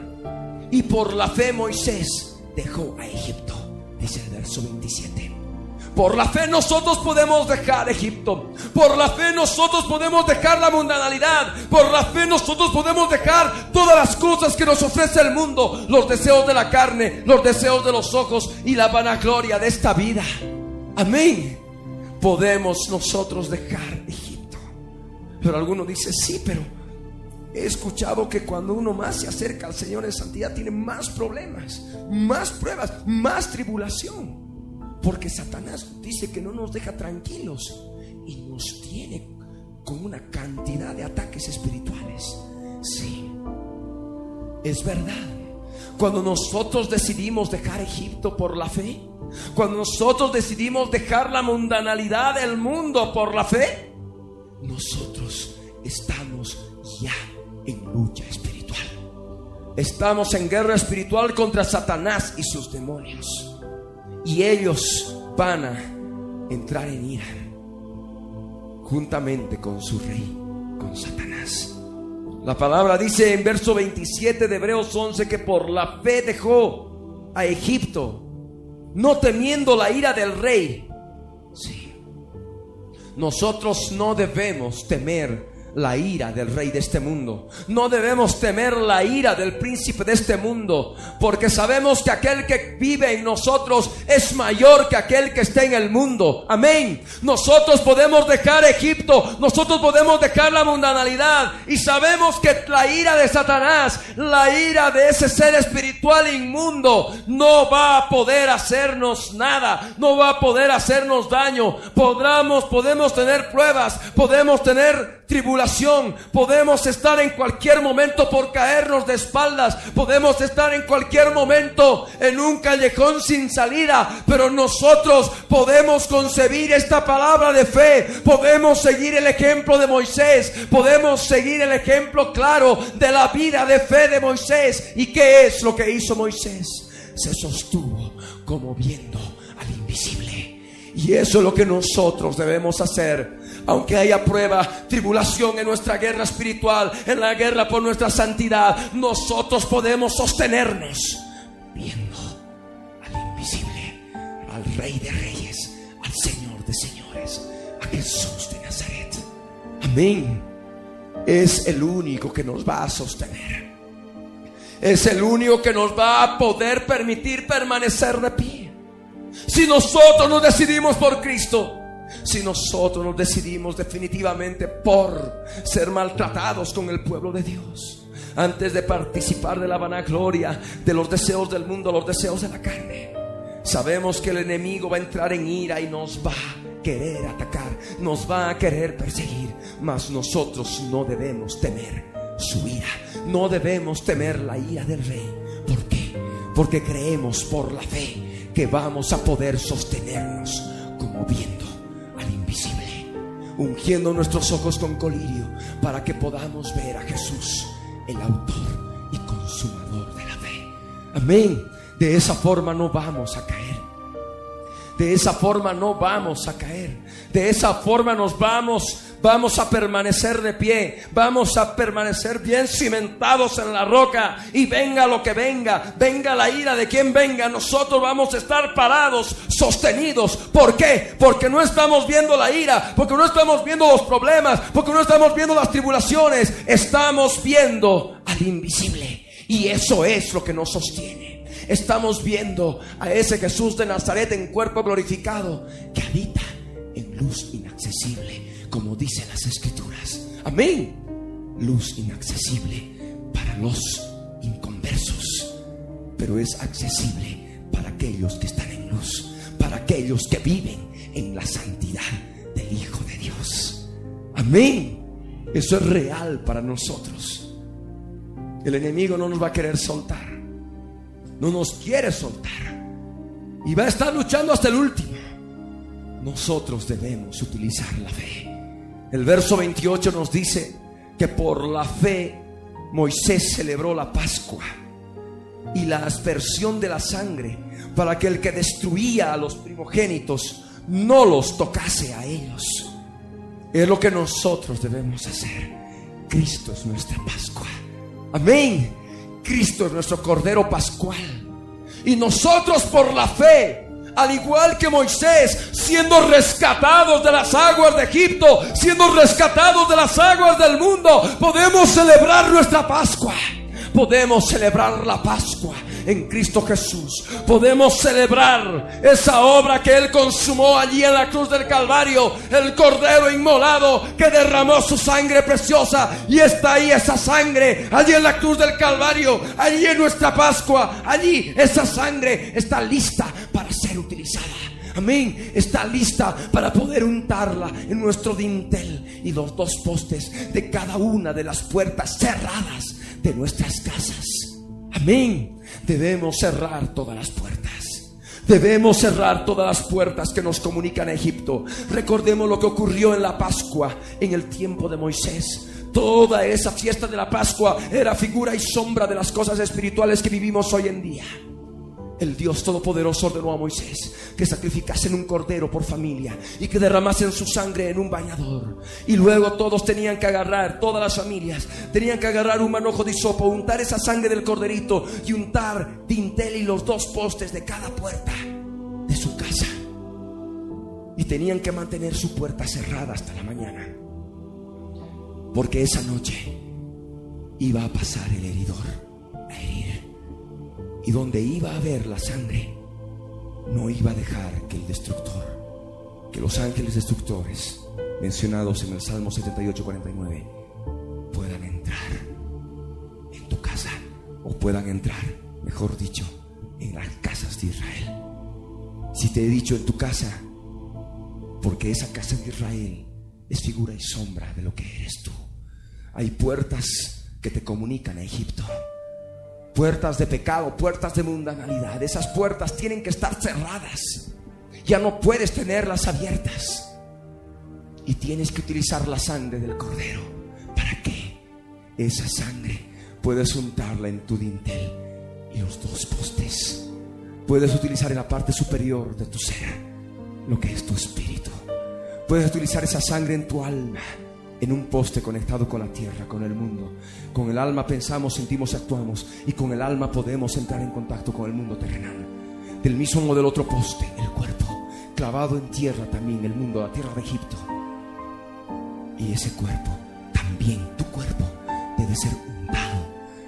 Y por la fe Moisés dejó a Egipto, dice el verso 27. Por la fe nosotros podemos dejar Egipto. Por la fe nosotros podemos dejar la mundanalidad. Por la fe nosotros podemos dejar todas las cosas que nos ofrece el mundo. Los deseos de la carne, los deseos de los ojos y la vanagloria de esta vida. Amén. Podemos nosotros dejar Egipto. Pero alguno dice, sí, pero He escuchado que cuando uno más se acerca al Señor en santidad tiene más problemas, más pruebas, más tribulación. Porque Satanás dice que no nos deja tranquilos y nos tiene con una cantidad de ataques espirituales. Sí, es verdad. Cuando nosotros decidimos dejar Egipto por la fe, cuando nosotros decidimos dejar la mundanalidad del mundo por la fe, nosotros estamos ya en lucha espiritual. Estamos en guerra espiritual contra Satanás y sus demonios. Y ellos van a entrar en ira juntamente con su rey, con Satanás. La palabra dice en verso 27 de Hebreos 11 que por la fe dejó a Egipto, no temiendo la ira del rey. Sí. Nosotros no debemos temer la ira del rey de este mundo. No debemos temer la ira del príncipe de este mundo, porque sabemos que aquel que vive en nosotros es mayor que aquel que está en el mundo. Amén. Nosotros podemos dejar Egipto, nosotros podemos dejar la mundanalidad y sabemos que la ira de Satanás, la ira de ese ser espiritual inmundo, no va a poder hacernos nada, no va a poder hacernos daño. Podamos, podemos tener pruebas, podemos tener tribulación, podemos estar en cualquier momento por caernos de espaldas, podemos estar en cualquier momento en un callejón sin salida, pero nosotros podemos concebir esta palabra de fe, podemos seguir el ejemplo de Moisés, podemos seguir el ejemplo claro de la vida de fe de Moisés. ¿Y qué es lo que hizo Moisés? Se sostuvo como viendo al invisible. Y eso es lo que nosotros debemos hacer aunque haya prueba, tribulación en nuestra guerra espiritual, en la guerra por nuestra santidad, nosotros podemos sostenernos viendo al invisible, al Rey de Reyes, al Señor de Señores, a Jesús de Nazaret. Amén. Es el único que nos va a sostener. Es el único que nos va a poder permitir permanecer de pie. Si nosotros nos decidimos por Cristo, si nosotros nos decidimos definitivamente por ser maltratados con el pueblo de Dios, antes de participar de la vanagloria, de los deseos del mundo, los deseos de la carne. Sabemos que el enemigo va a entrar en ira y nos va a querer atacar, nos va a querer perseguir, mas nosotros no debemos temer su ira, no debemos temer la ira del rey. ¿Por qué? Porque creemos por la fe que vamos a poder sostenernos como viendo ungiendo nuestros ojos con colirio para que podamos ver a Jesús, el autor y consumador de la fe. Amén. De esa forma no vamos a caer. De esa forma no vamos a caer. De esa forma nos vamos vamos a permanecer de pie, vamos a permanecer bien cimentados en la roca. Y venga lo que venga, venga la ira de quien venga, nosotros vamos a estar parados, sostenidos. ¿Por qué? Porque no estamos viendo la ira, porque no estamos viendo los problemas, porque no estamos viendo las tribulaciones, estamos viendo al invisible. Y eso es lo que nos sostiene. Estamos viendo a ese Jesús de Nazaret en cuerpo glorificado que habita en luz inaccesible como dicen las escrituras. Amén. Luz inaccesible para los inconversos, pero es accesible para aquellos que están en luz, para aquellos que viven en la santidad del Hijo de Dios. Amén. Eso es real para nosotros. El enemigo no nos va a querer soltar. No nos quiere soltar. Y va a estar luchando hasta el último. Nosotros debemos utilizar la fe. El verso 28 nos dice que por la fe Moisés celebró la Pascua y la aspersión de la sangre para que el que destruía a los primogénitos no los tocase a ellos. Es lo que nosotros debemos hacer. Cristo es nuestra Pascua. Amén. Cristo es nuestro Cordero Pascual. Y nosotros por la fe al igual que Moisés, siendo rescatados de las aguas de Egipto, siendo rescatados de las aguas del mundo, podemos celebrar nuestra Pascua. Podemos celebrar la Pascua en Cristo Jesús. Podemos celebrar esa obra que Él consumó allí en la cruz del Calvario, el Cordero inmolado que derramó su sangre preciosa. Y está ahí esa sangre, allí en la cruz del Calvario, allí en nuestra Pascua, allí esa sangre está lista para ser utilizada. Amén. Está lista para poder untarla en nuestro dintel y los dos postes de cada una de las puertas cerradas de nuestras casas. Amén. Debemos cerrar todas las puertas. Debemos cerrar todas las puertas que nos comunican a Egipto. Recordemos lo que ocurrió en la Pascua, en el tiempo de Moisés. Toda esa fiesta de la Pascua era figura y sombra de las cosas espirituales que vivimos hoy en día el Dios Todopoderoso ordenó a Moisés que sacrificasen un cordero por familia y que derramasen su sangre en un bañador. Y luego todos tenían que agarrar, todas las familias, tenían que agarrar un manojo de hisopo, untar esa sangre del corderito y untar dintel y los dos postes de cada puerta de su casa. Y tenían que mantener su puerta cerrada hasta la mañana. Porque esa noche iba a pasar el heridor a herir. Y donde iba a haber la sangre, no iba a dejar que el destructor, que los ángeles destructores mencionados en el Salmo 78, 49, puedan entrar en tu casa o puedan entrar, mejor dicho, en las casas de Israel. Si te he dicho en tu casa, porque esa casa de Israel es figura y sombra de lo que eres tú. Hay puertas que te comunican a Egipto. Puertas de pecado, puertas de mundanalidad. Esas puertas tienen que estar cerradas. Ya no puedes tenerlas abiertas. Y tienes que utilizar la sangre del cordero. ¿Para qué? Esa sangre puedes untarla en tu dintel y los dos postes. Puedes utilizar en la parte superior de tu ser lo que es tu espíritu. Puedes utilizar esa sangre en tu alma, en un poste conectado con la tierra, con el mundo. Con el alma pensamos, sentimos y actuamos. Y con el alma podemos entrar en contacto con el mundo terrenal. Del mismo del otro poste, el cuerpo, clavado en tierra también, el mundo, la tierra de Egipto. Y ese cuerpo, también tu cuerpo, debe ser untado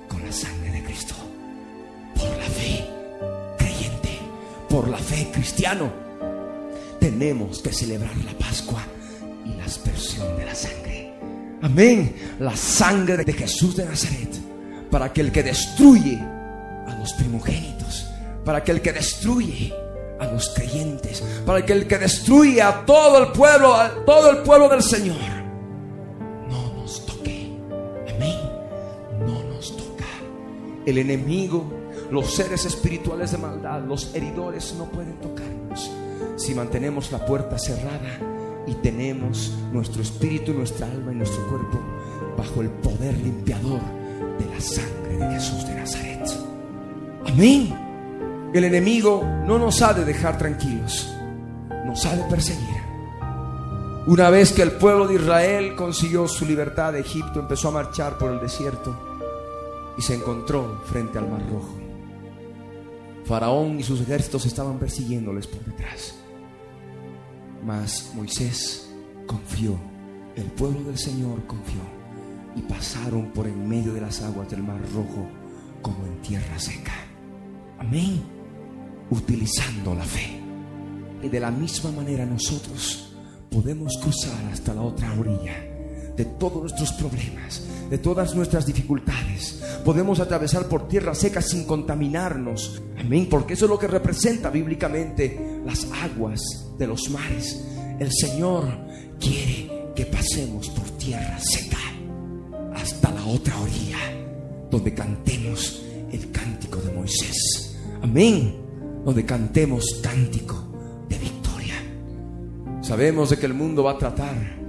con la sangre de Cristo. Por la fe creyente, por la fe cristiano, tenemos que celebrar la Pascua y la aspersión de la sangre. Amén. La sangre de Jesús de Nazaret. Para que el que destruye a los primogénitos, para que el que destruye a los creyentes, para que el que destruye a todo el pueblo, a todo el pueblo del Señor, no nos toque. Amén. No nos toca. El enemigo, los seres espirituales de maldad, los heridores no pueden tocarnos si mantenemos la puerta cerrada y tenemos nuestro espíritu, nuestra alma y nuestro cuerpo bajo el poder limpiador de la sangre de Jesús de Nazaret. Amén. El enemigo no nos ha de dejar tranquilos, nos ha de perseguir. Una vez que el pueblo de Israel consiguió su libertad de Egipto, empezó a marchar por el desierto y se encontró frente al Mar Rojo. Faraón y sus ejércitos estaban persiguiéndoles por detrás. Mas Moisés confió, el pueblo del Señor confió, y pasaron por en medio de las aguas del Mar Rojo como en tierra seca. Amén. Utilizando la fe. Y de la misma manera nosotros podemos cruzar hasta la otra orilla de todos nuestros problemas, de todas nuestras dificultades. Podemos atravesar por tierra seca sin contaminarnos. Amén, porque eso es lo que representa bíblicamente las aguas de los mares. El Señor quiere que pasemos por tierra seca hasta la otra orilla, donde cantemos el cántico de Moisés. Amén, donde cantemos cántico de victoria. Sabemos de que el mundo va a tratar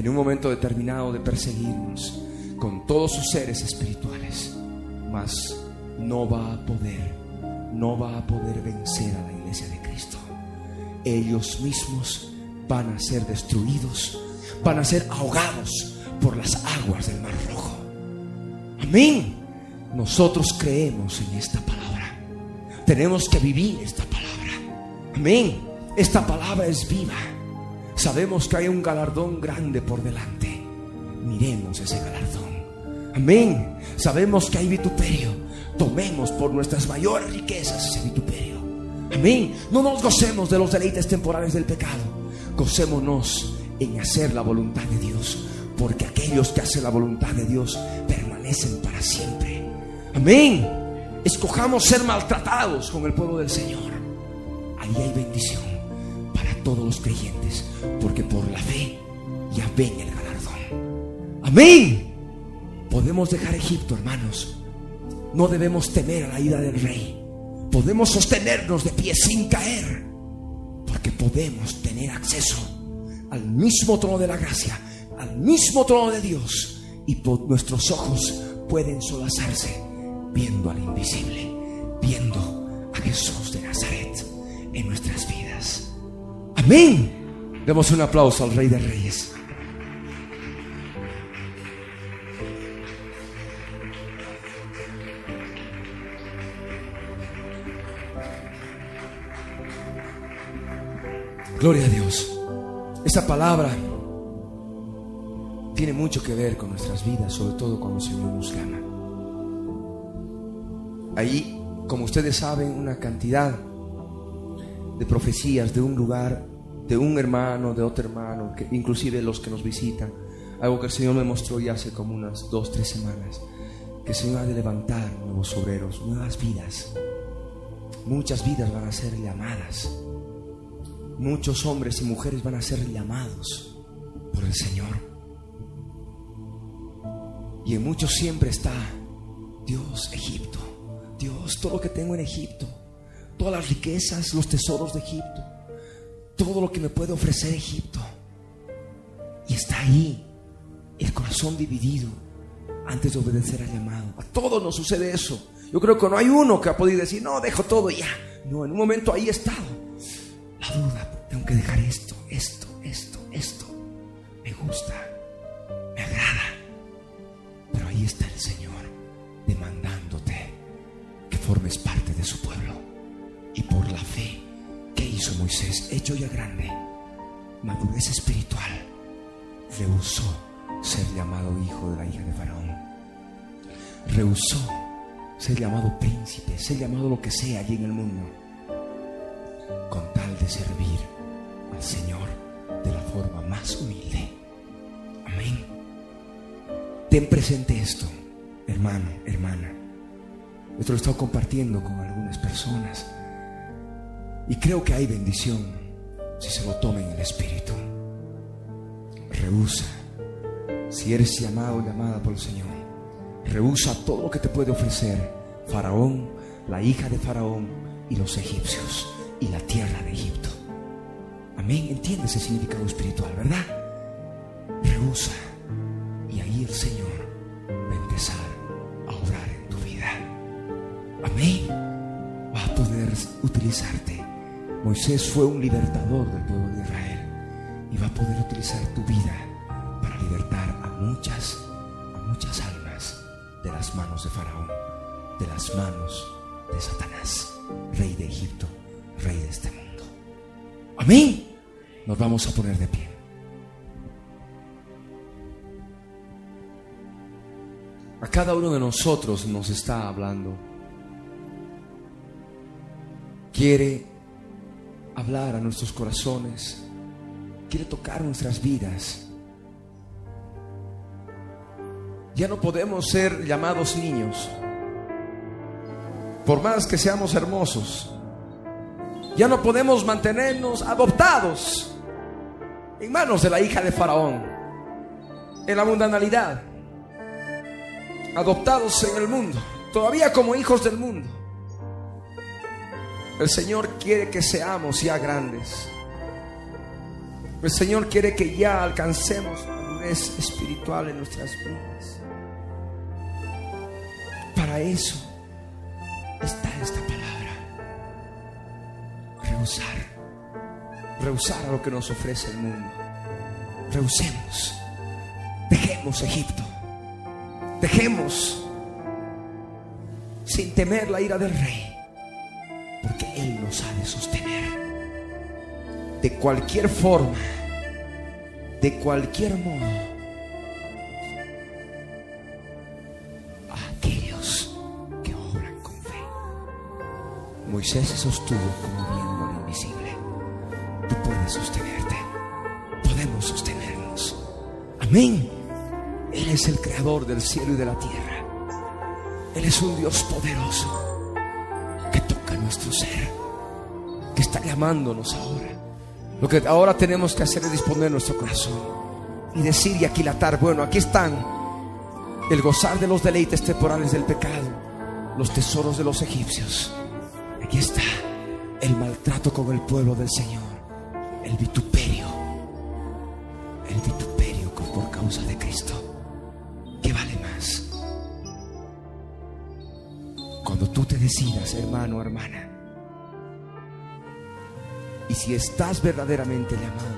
en un momento determinado de perseguirnos con todos sus seres espirituales, mas no va a poder, no va a poder vencer a la iglesia de Cristo. Ellos mismos van a ser destruidos, van a ser ahogados por las aguas del Mar Rojo. Amén. Nosotros creemos en esta palabra. Tenemos que vivir esta palabra. Amén. Esta palabra es viva. Sabemos que hay un galardón grande por delante. Miremos ese galardón. Amén. Sabemos que hay vituperio. Tomemos por nuestras mayores riquezas ese vituperio. Amén. No nos gocemos de los deleites temporales del pecado. Gocémonos en hacer la voluntad de Dios. Porque aquellos que hacen la voluntad de Dios permanecen para siempre. Amén. Escojamos ser maltratados con el pueblo del Señor. Ahí hay bendición todos los creyentes, porque por la fe ya ven el galardón. Amén. Podemos dejar Egipto, hermanos. No debemos temer a la ira del rey. Podemos sostenernos de pie sin caer, porque podemos tener acceso al mismo trono de la gracia, al mismo trono de Dios, y por nuestros ojos pueden solazarse viendo al invisible, viendo a Jesús de Nazaret en nuestras vidas. Amén. Demos un aplauso al Rey de Reyes. Gloria a Dios. Esa palabra tiene mucho que ver con nuestras vidas, sobre todo cuando el Señor nos llama. Ahí, como ustedes saben, una cantidad de profecías de un lugar, de un hermano, de otro hermano, que inclusive los que nos visitan. Algo que el Señor me mostró ya hace como unas dos, tres semanas. Que el Señor ha de levantar nuevos obreros, nuevas vidas. Muchas vidas van a ser llamadas. Muchos hombres y mujeres van a ser llamados por el Señor. Y en muchos siempre está Dios, Egipto. Dios, todo lo que tengo en Egipto, todas las riquezas, los tesoros de Egipto, todo lo que me puede ofrecer Egipto. Y está ahí el corazón dividido antes de obedecer al llamado. A todos nos sucede eso. Yo creo que no hay uno que ha podido decir, no, dejo todo ya. No, en un momento ahí he estado. La duda, tengo que dejar esto, esto, esto, esto. Me gusta, me agrada. Pero ahí está el Señor demandándote que formes parte Moisés, hecho ya grande, madurez espiritual, rehusó ser llamado hijo de la hija de Faraón. Rehusó ser llamado príncipe, ser llamado lo que sea allí en el mundo, con tal de servir al Señor de la forma más humilde. Amén. Ten presente esto, hermano, hermana. Esto lo he estado compartiendo con algunas personas. Y creo que hay bendición si se lo toma en el Espíritu. Rehúsa. Si eres llamado o llamada por el Señor, rehúsa todo lo que te puede ofrecer Faraón, la hija de Faraón y los egipcios y la tierra de Egipto. Amén. Entiendes el significado espiritual, ¿verdad? Rehúsa. Y ahí el Señor va a empezar a obrar en tu vida. Amén. Va a poder utilizarte. Moisés fue un libertador del pueblo de Israel y va a poder utilizar tu vida para libertar a muchas, a muchas almas de las manos de Faraón, de las manos de Satanás, rey de Egipto, rey de este mundo. Amén. Nos vamos a poner de pie. A cada uno de nosotros nos está hablando. Quiere hablar a nuestros corazones. Quiere tocar nuestras vidas. Ya no podemos ser llamados niños. Por más que seamos hermosos. Ya no podemos mantenernos adoptados en manos de la hija de Faraón. En la mundanalidad. Adoptados en el mundo. Todavía como hijos del mundo. El Señor quiere que seamos ya grandes. El Señor quiere que ya alcancemos madurez espiritual en nuestras vidas. Para eso está esta palabra. Rehusar. Rehusar a lo que nos ofrece el mundo. Rehusemos. Dejemos Egipto. Dejemos sin temer la ira del rey porque Él nos ha de sostener. De cualquier forma, de cualquier modo, aquellos que obran con fe. Moisés se sostuvo como viendo lo invisible. Tú puedes sostenerte. Podemos sostenernos. Amén. Él es el creador del cielo y de la tierra. Él es un Dios poderoso nuestro ser, que está llamándonos ahora. Lo que ahora tenemos que hacer es disponer nuestro corazón y decir y aquilatar, bueno, aquí están el gozar de los deleites temporales del pecado, los tesoros de los egipcios. Aquí está el maltrato con el pueblo del Señor, el vituperio, el vituperio por causa de Cristo. Tú te decidas, hermano, hermana, y si estás verdaderamente llamado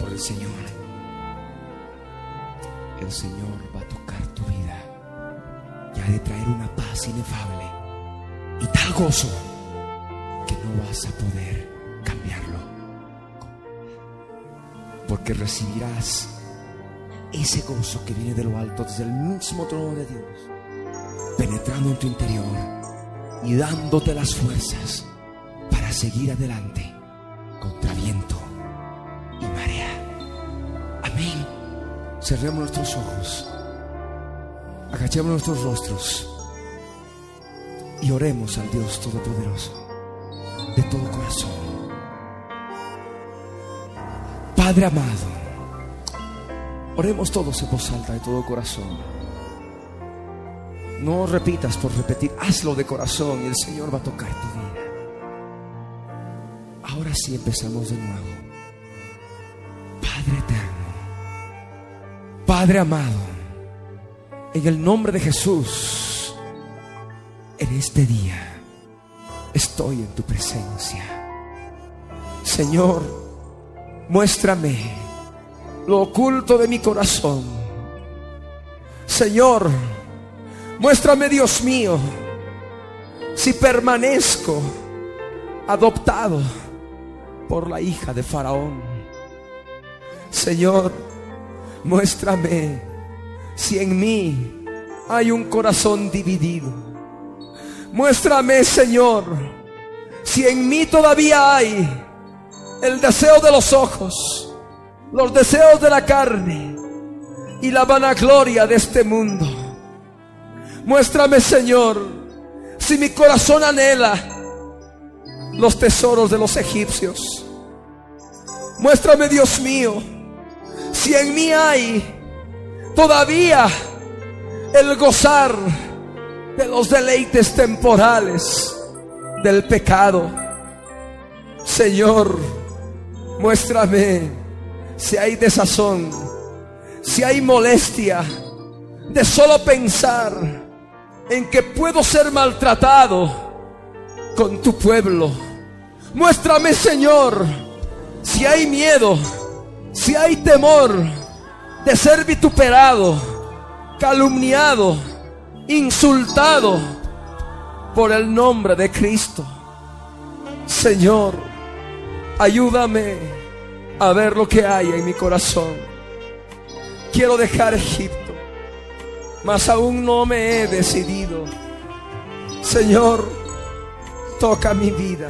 por el Señor, el Señor va a tocar tu vida. Y ha de traer una paz inefable y tal gozo que no vas a poder cambiarlo. Porque recibirás ese gozo que viene de lo alto, desde el mismo trono de Dios, penetrando en tu interior y dándote las fuerzas para seguir adelante contra viento y marea. Amén. Cerremos nuestros ojos, agachemos nuestros rostros y oremos al Dios Todopoderoso de todo corazón. Padre amado, oremos todos en voz alta de todo corazón. No repitas por repetir, hazlo de corazón y el Señor va a tocar tu vida. Ahora sí empezamos de nuevo. Padre eterno, Padre amado, en el nombre de Jesús, en este día estoy en tu presencia. Señor, muéstrame lo oculto de mi corazón. Señor, muéstrame, Dios mío, si permanezco adoptado por la hija de Faraón. Señor, muéstrame si en mí hay un corazón dividido. Muéstrame, Señor, si en mí todavía hay el deseo de los ojos, los deseos de la carne y la vanagloria de este mundo. Muéstrame, Señor, si mi corazón anhela los tesoros de los egipcios. Muéstrame, Dios mío, si en mí hay todavía el gozar de los deleites temporales del pecado. Señor, muéstrame si hay desazón, si hay molestia de solo pensar en que puedo ser maltratado con tu pueblo. Muéstrame, Señor, si hay miedo, si hay temor de ser vituperado, calumniado, insultado por el nombre de Cristo. Señor, ayúdame a ver lo que hay en mi corazón. Quiero dejar Egipto, mas aún no me he decidido. Señor, toca mi vida,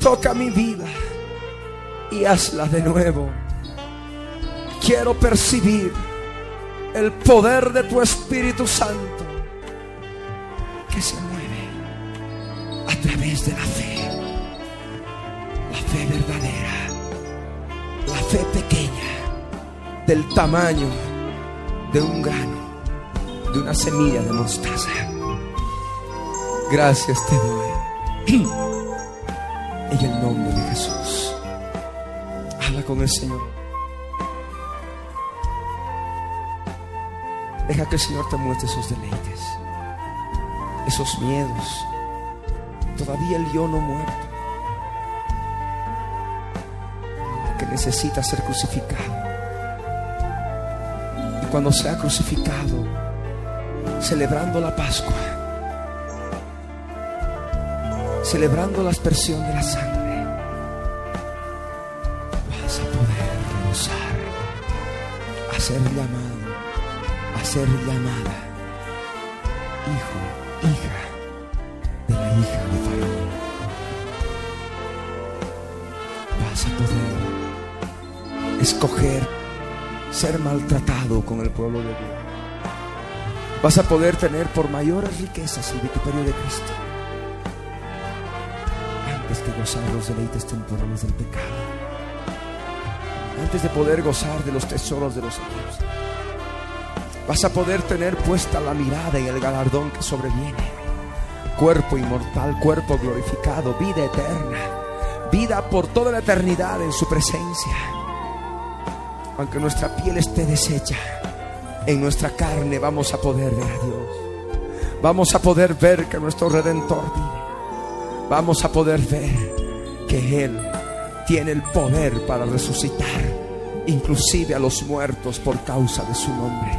toca mi vida y hazla de nuevo. Quiero percibir el poder de tu Espíritu Santo que se mueve a través de la fe, la fe verdadera, la fe pequeña, del tamaño de un grano, de una semilla de mostaza. Gracias te doy. <clears throat> En el nombre de Jesús. Habla con el Señor. Deja que el Señor te muestre esos deleites, esos miedos. Todavía el yo no muerto. Que necesita ser crucificado. Cuando sea crucificado, celebrando la Pascua, celebrando la aspersión de la sangre, vas a poder gozar, a ser llamado, a ser llamada hijo, hija de la hija de Faraón. Vas a poder escoger ser maltratado con el pueblo de Dios. Vas a poder tener por mayores riquezas el vituperio de Cristo. Antes que gozar los deleites temporales del pecado, antes de poder gozar de los tesoros de los egipcios, vas a poder tener puesta la mirada en el galardón que sobreviene, cuerpo inmortal, cuerpo glorificado, vida eterna, vida por toda la eternidad en su presencia. Aunque nuestra piel esté deshecha, en nuestra carne vamos a poder ver a Dios. Vamos a poder ver que nuestro redentor vive vamos a poder ver que Él tiene el poder para resucitar inclusive a los muertos por causa de su nombre.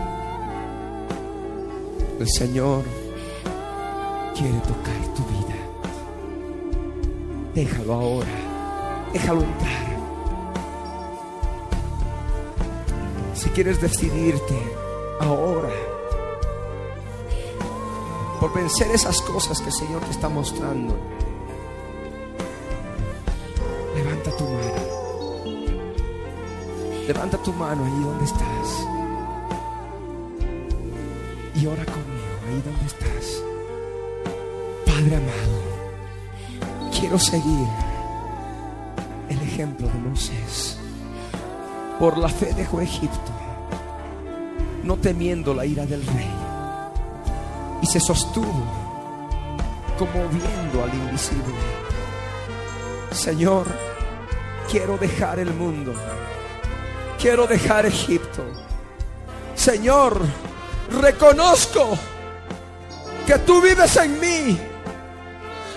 El Señor quiere tocar tu vida. Déjalo ahora, déjalo entrar. Quieres decidirte ahora por vencer esas cosas que el Señor te está mostrando, levanta tu mano. Levanta tu mano ahí donde estás. Y ora conmigo ahí donde estás. Padre amado, quiero seguir el ejemplo de Moisés. Por la fe dejó Egipto, no temiendo la ira del rey. Y se sostuvo como viendo al invisible. Señor, quiero dejar el mundo. Quiero dejar Egipto. Señor, reconozco que tú vives en mí,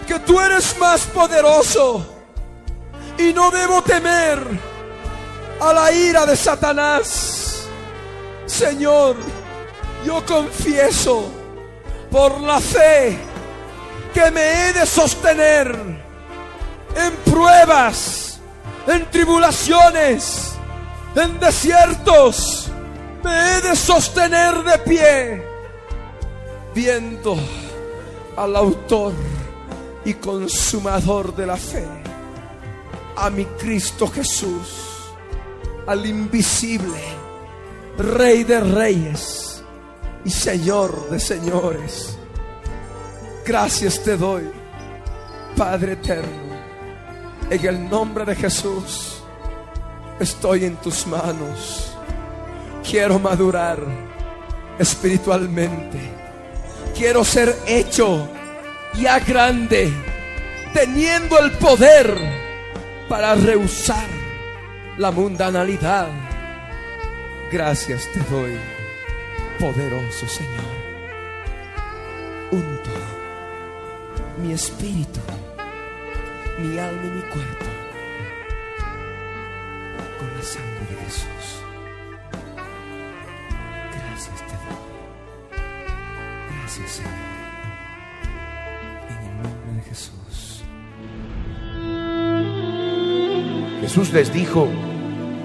que tú eres más poderoso y no debo temer a la ira de Satanás. Señor, yo confieso por la fe que me he de sostener en pruebas, en tribulaciones, en desiertos. Me he de sostener de pie, viendo al autor y consumador de la fe, a mi Cristo Jesús, al invisible, Rey de reyes y Señor de señores. Gracias te doy, Padre eterno, en el nombre de Jesús. Estoy en tus manos. Quiero madurar espiritualmente. Quiero ser hecho ya grande, teniendo el poder para rehusar la mundanalidad. Gracias te doy, poderoso Señor. Unto mi espíritu, mi alma y mi cuerpo con la sangre de Jesús. Gracias te doy. Gracias Señor. En el nombre de Jesús. Jesús les dijo,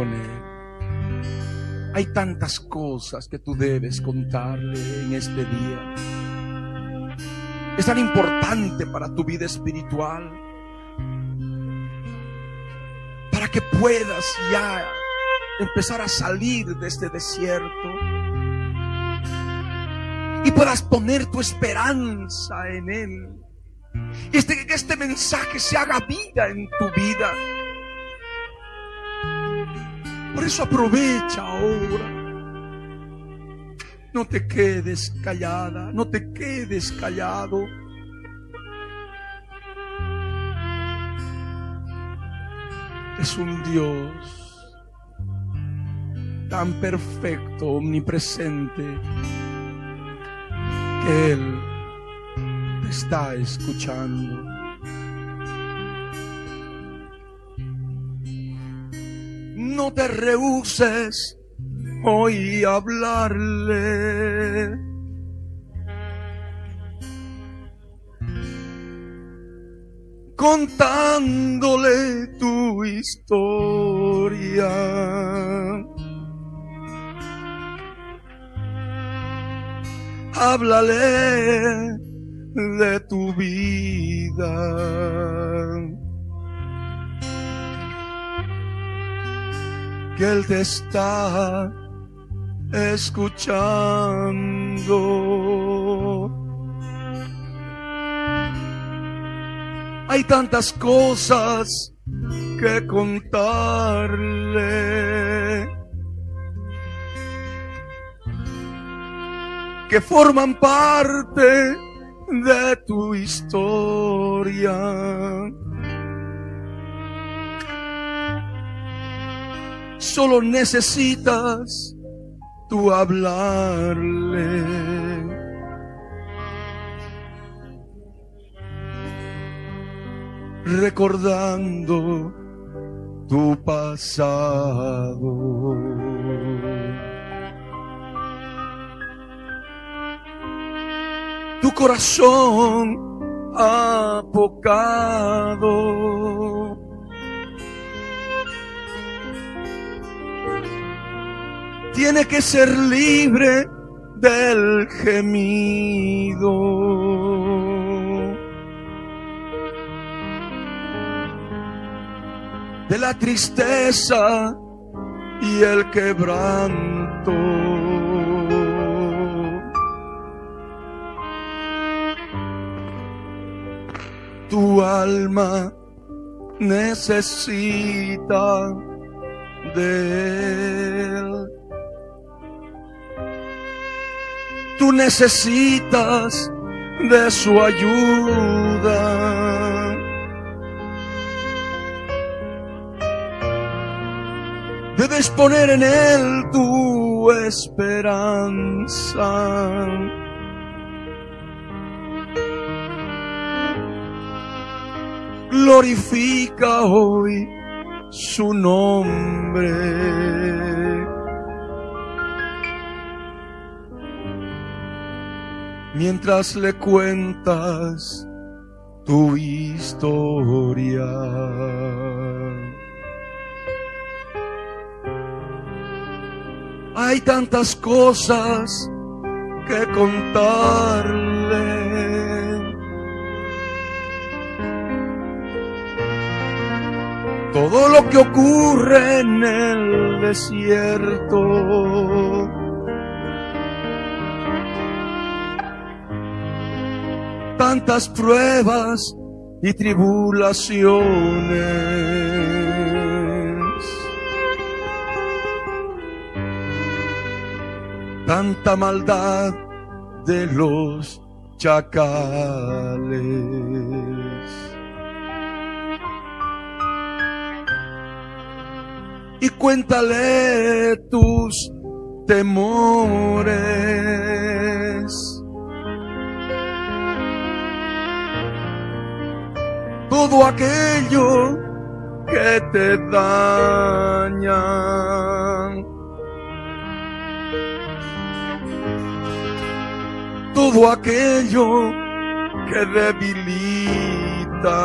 Con Él. Hay tantas cosas que tú debes contarle en este día. Es tan importante para tu vida espiritual. Para que puedas ya empezar a salir de este desierto. Y puedas poner tu esperanza en Él. Y este, que este mensaje se haga vida en tu vida. Por eso aprovecha ahora. No te quedes callada, no te quedes callado. Es un Dios tan perfecto, omnipresente, que Él te está escuchando. No te rehuses hoy hablarle. Contándole tu historia. Háblale de tu vida. que Él te está escuchando. Hay tantas cosas que contarle que forman parte de tu historia. Solo necesitas tú hablarle. Recordando tu pasado. Tu corazón apocado. Tiene que ser libre del gemido. de la tristeza y el quebranto. Tu alma necesita de él. Tú necesitas de su ayuda. Debes poner en Él tu esperanza. Glorifica hoy su nombre. Mientras le cuentas tu historia. Hay tantas cosas que contarle. Todo lo que ocurre en el desierto. Tantas pruebas y tribulaciones. tanta maldad de los chacales. Y cuéntale tus temores. Todo aquello que te daña todo aquello que debilita.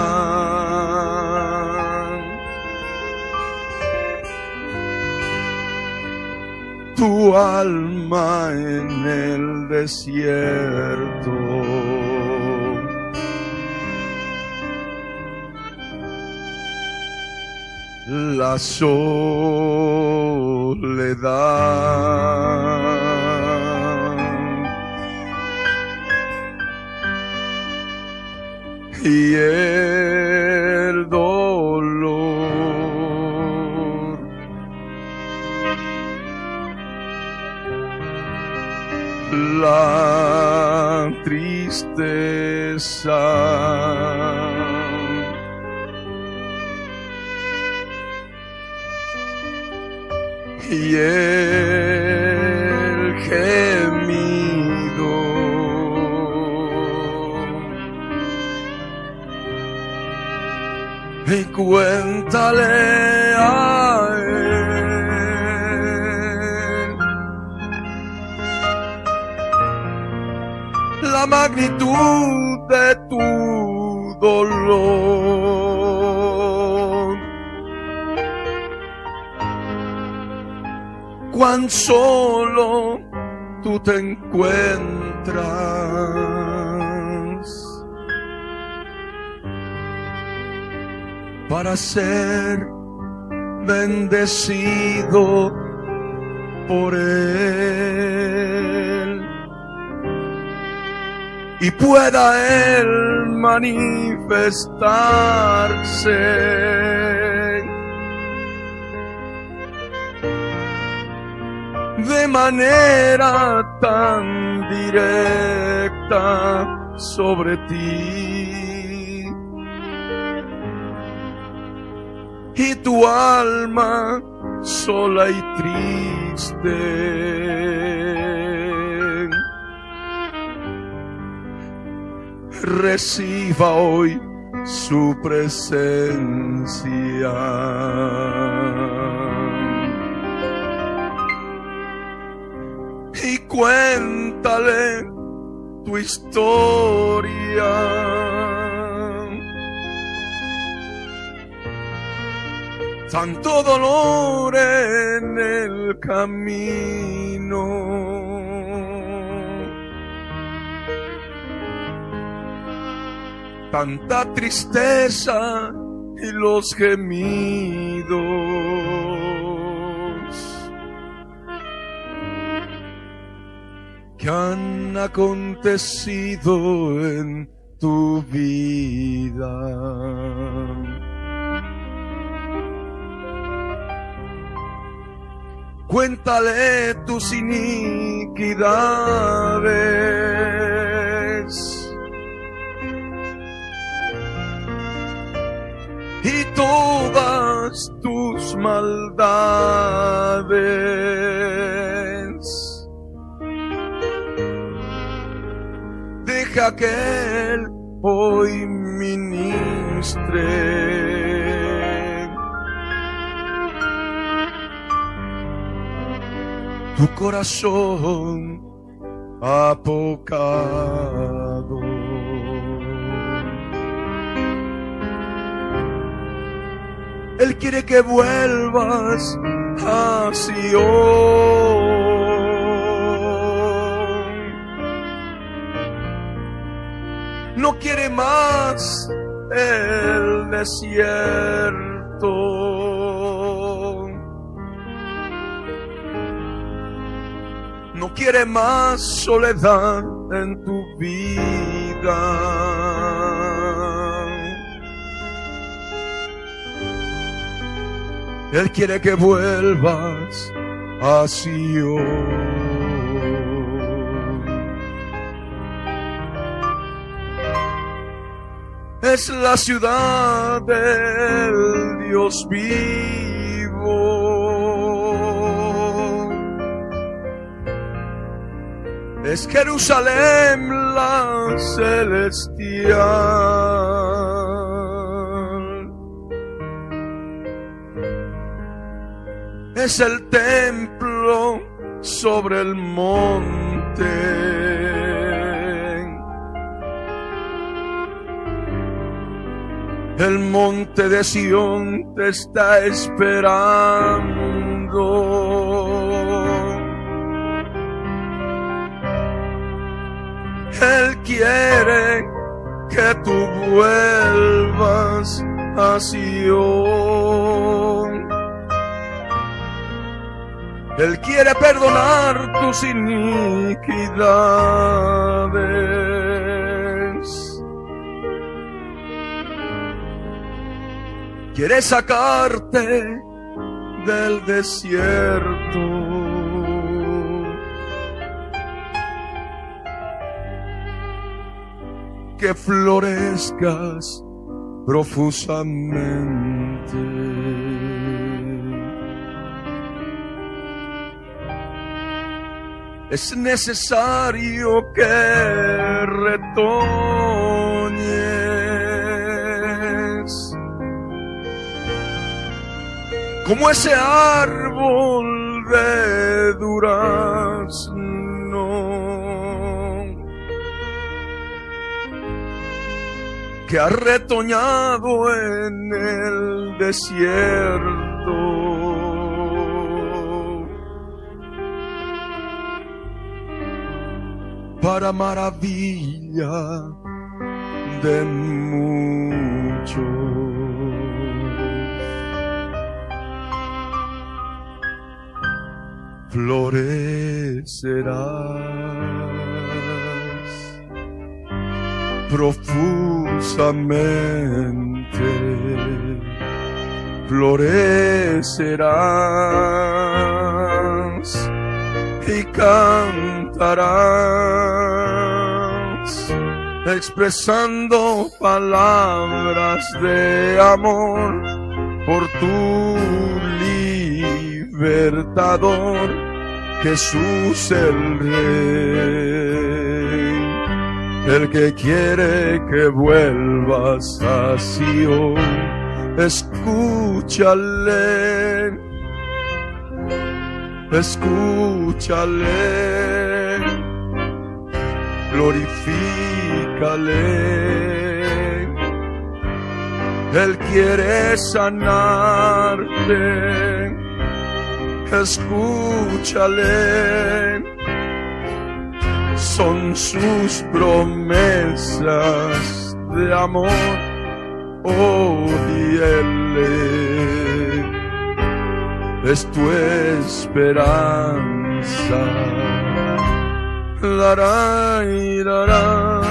Tu alma en el desierto. La soledad. y el dolor. La tristeza. Y el y cuéntale a él la magnitud de tu dolor. Cuán solo tú te encuentras. para ser bendecido por Él y pueda Él manifestarse. De manera tan directa sobre ti. Y tu alma sola y triste reciba hoy su presencia. Cuéntale tu historia. Tanto dolor en el camino. tanta tristeza y los gemidos que han acontecido en tu vida. Cuéntale tus iniquidades y todas tus maldades. Deja que Él hoy ministre tu corazón apocado. Él quiere que vuelvas a Sion. No quiere más el desierto. No quiere más soledad en tu vida. Él quiere que vuelvas a Sion. Es la ciudad del Dios vivo. Es Jerusalén la celestial. es el templo sobre el monte. El monte de Sión te está esperando. Él quiere que tú vuelvas a Sion. Él quiere perdonar tus iniquidades. Quiere sacarte del desierto. Que florezcas profusamente. es necesario que retoñes como ese árbol de durazno que ha retoñado en el desierto. para maravilla de muchos. Florecerás profusamente, florecerás y cantarás, expresando palabras de amor por tu libertador, Jesús el Rey, el que quiere que vuelvas a Sion, escúchale escúchale, glorifícale. Él quiere sanarte, escúchale. Son sus promesas de amor, oh diele. Es tu esperanza. Lará y lará.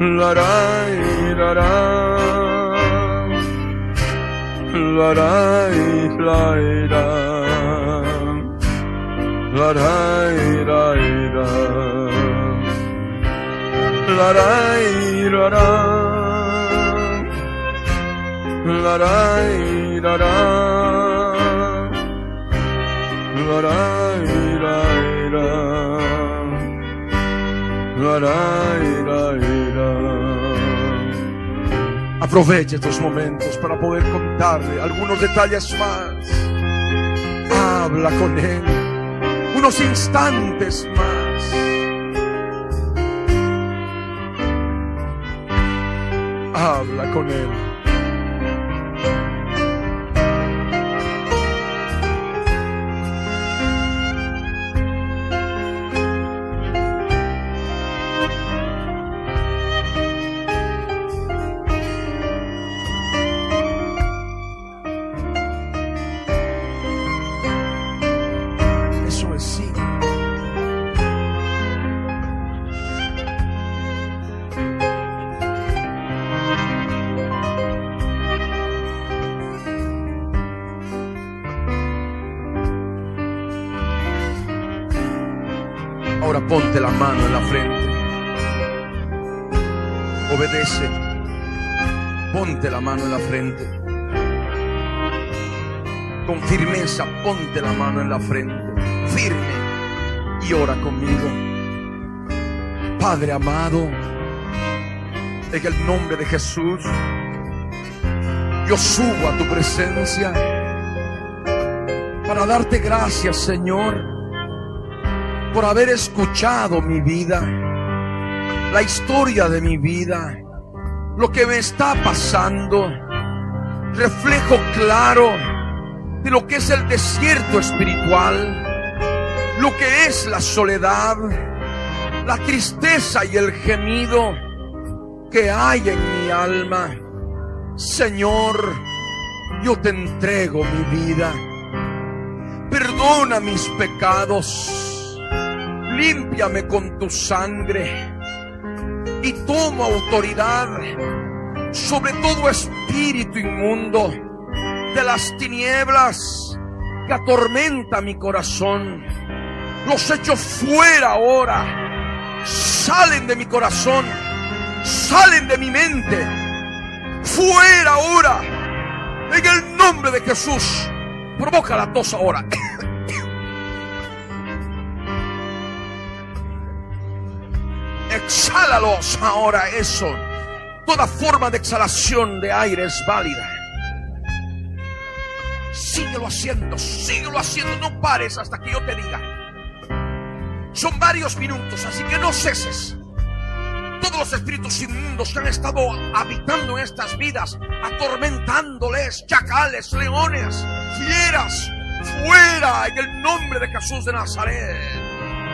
Lará y lará la ra, la ra, la ra, la ra, la ra, la ra, la ra, la ra, la ra, la ra, la la la la Aproveche estos momentos para poder contarle algunos detalles más. Habla con Él unos instantes más. Habla con Él. Mano en la frente. Con firmeza, ponte la mano en la frente. Firme. Y ora conmigo. Padre amado, en el nombre de Jesús, yo subo a tu presencia para darte gracias, Señor por haber escuchado mi vida, la historia de mi vida, lo que me está pasando, reflejo claro de lo que es el desierto espiritual, lo que es la soledad, la tristeza y el gemido que hay en mi alma. Señor, yo te entrego mi vida. Perdona mis pecados límpiame con tu sangre y tomo autoridad sobre todo espíritu inmundo de las tinieblas que atormenta mi corazón. Los echo fuera ahora. Salen de mi corazón. Salen de mi mente. Fuera ahora. En el nombre de Jesús. Provoca la tos ahora. <laughs> Exhálalos ahora eso. Toda forma de exhalación de aire es válida. Síguelo haciendo, síguelo haciendo, no pares hasta que yo te diga. Son varios minutos, así que no ceses. Todos los espíritus inmundos que han estado habitando en estas vidas, atormentándoles, chacales, leones, fieras, fuera en el nombre de Jesús de Nazaret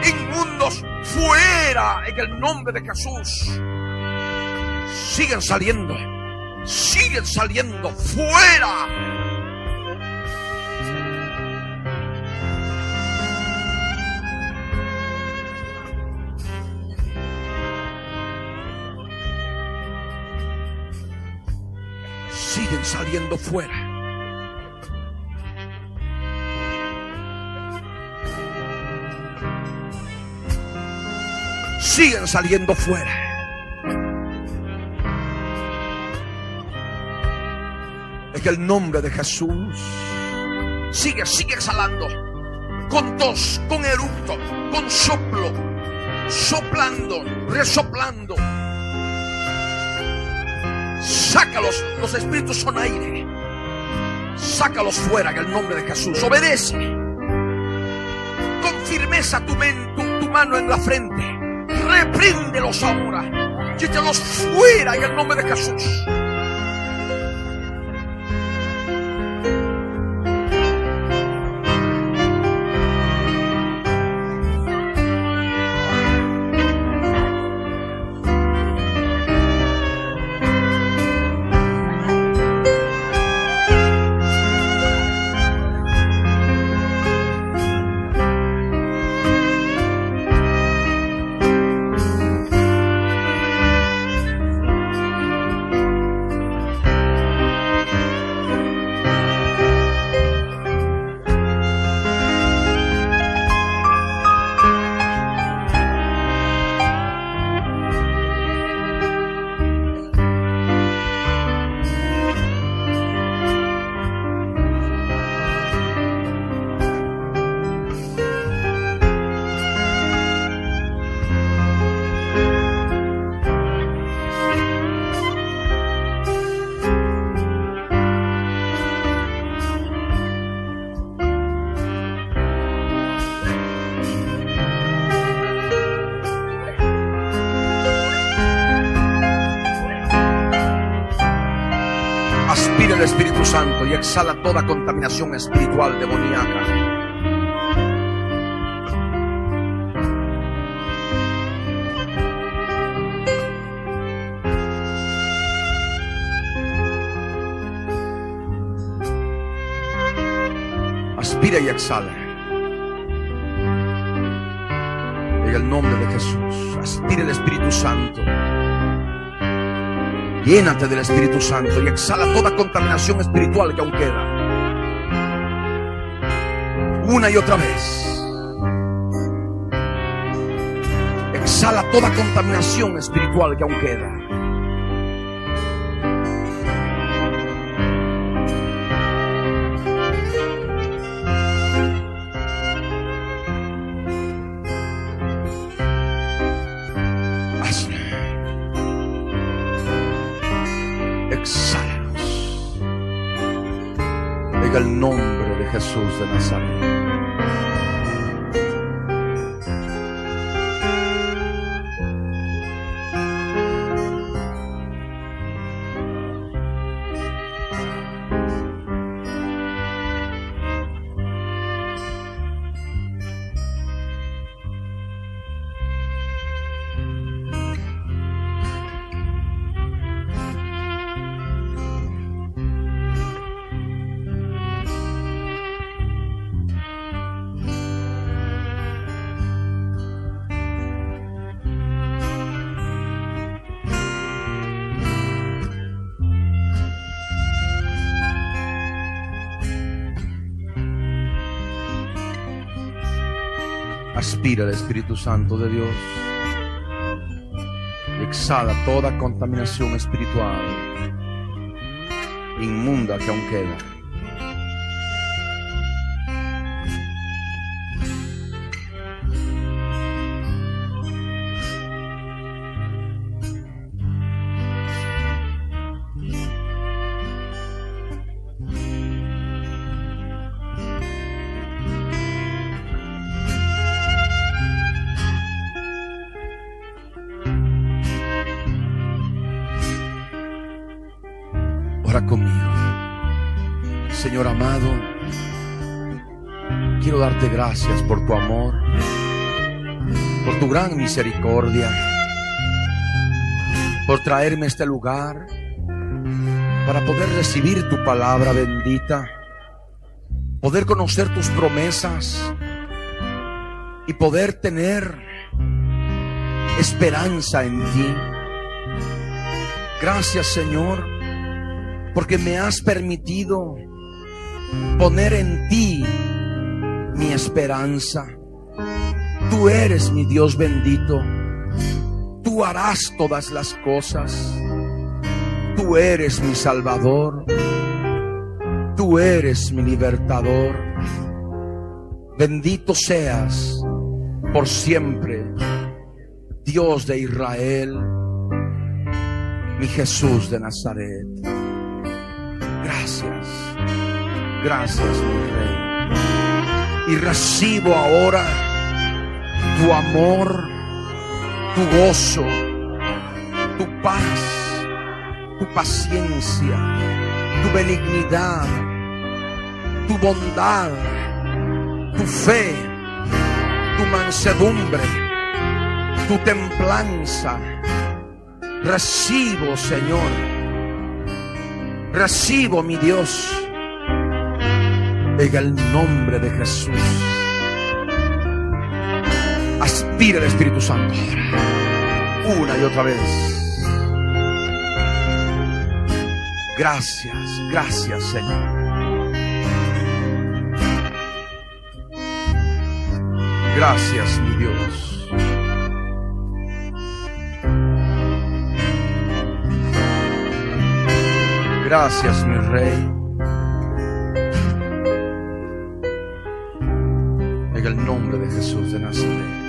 inmundos fuera en el nombre de Jesús. Siguen saliendo, siguen saliendo fuera. Siguen saliendo fuera. Siguen saliendo fuera. En el nombre de Jesús, sigue, sigue exhalando. Con tos, con eructo, con soplo, soplando, resoplando. Sácalos, los espíritus son aire. Sácalos fuera en el nombre de Jesús. Obedece. Con firmeza tu, men- tu, tu mano en la frente. Repríndelos ahora. Quítalos fuera en el nombre de Jesús. Exhala toda contaminación espiritual demoníaca. Aspira y exhala. En el nombre de Jesús, aspira el Espíritu Santo. Llénate del Espíritu Santo y exhala toda contaminación espiritual que aún queda. Una y otra vez. Exhala toda contaminación espiritual que aún queda. De Jesús de Nazaret. Aspira el Espíritu Santo de Dios. Exhala toda contaminación espiritual inmunda que aún queda. Gracias por tu amor, por tu gran misericordia, por traerme a este lugar para poder recibir tu palabra bendita, poder conocer tus promesas y poder tener esperanza en ti. Gracias Señor porque me has permitido poner en ti mi esperanza. Tú eres mi Dios bendito. tú harás todas las cosas. Tú eres mi Salvador. Tú eres mi libertador. Bendito seas por siempre, Dios de Israel, mi Jesús de Nazaret. Gracias, gracias mi Rey. Y recibo ahora tu amor, tu gozo, tu paz, tu paciencia, tu benignidad, tu bondad, tu fe, tu mansedumbre, tu templanza. Recibo, Señor. Recibo, mi Dios, en el nombre de Jesús. Aspira el Espíritu Santo una y otra vez. Gracias, gracias, Señor. Gracias, mi Dios. Gracias, mi Rey. El nombre de Jesús de Nazaret.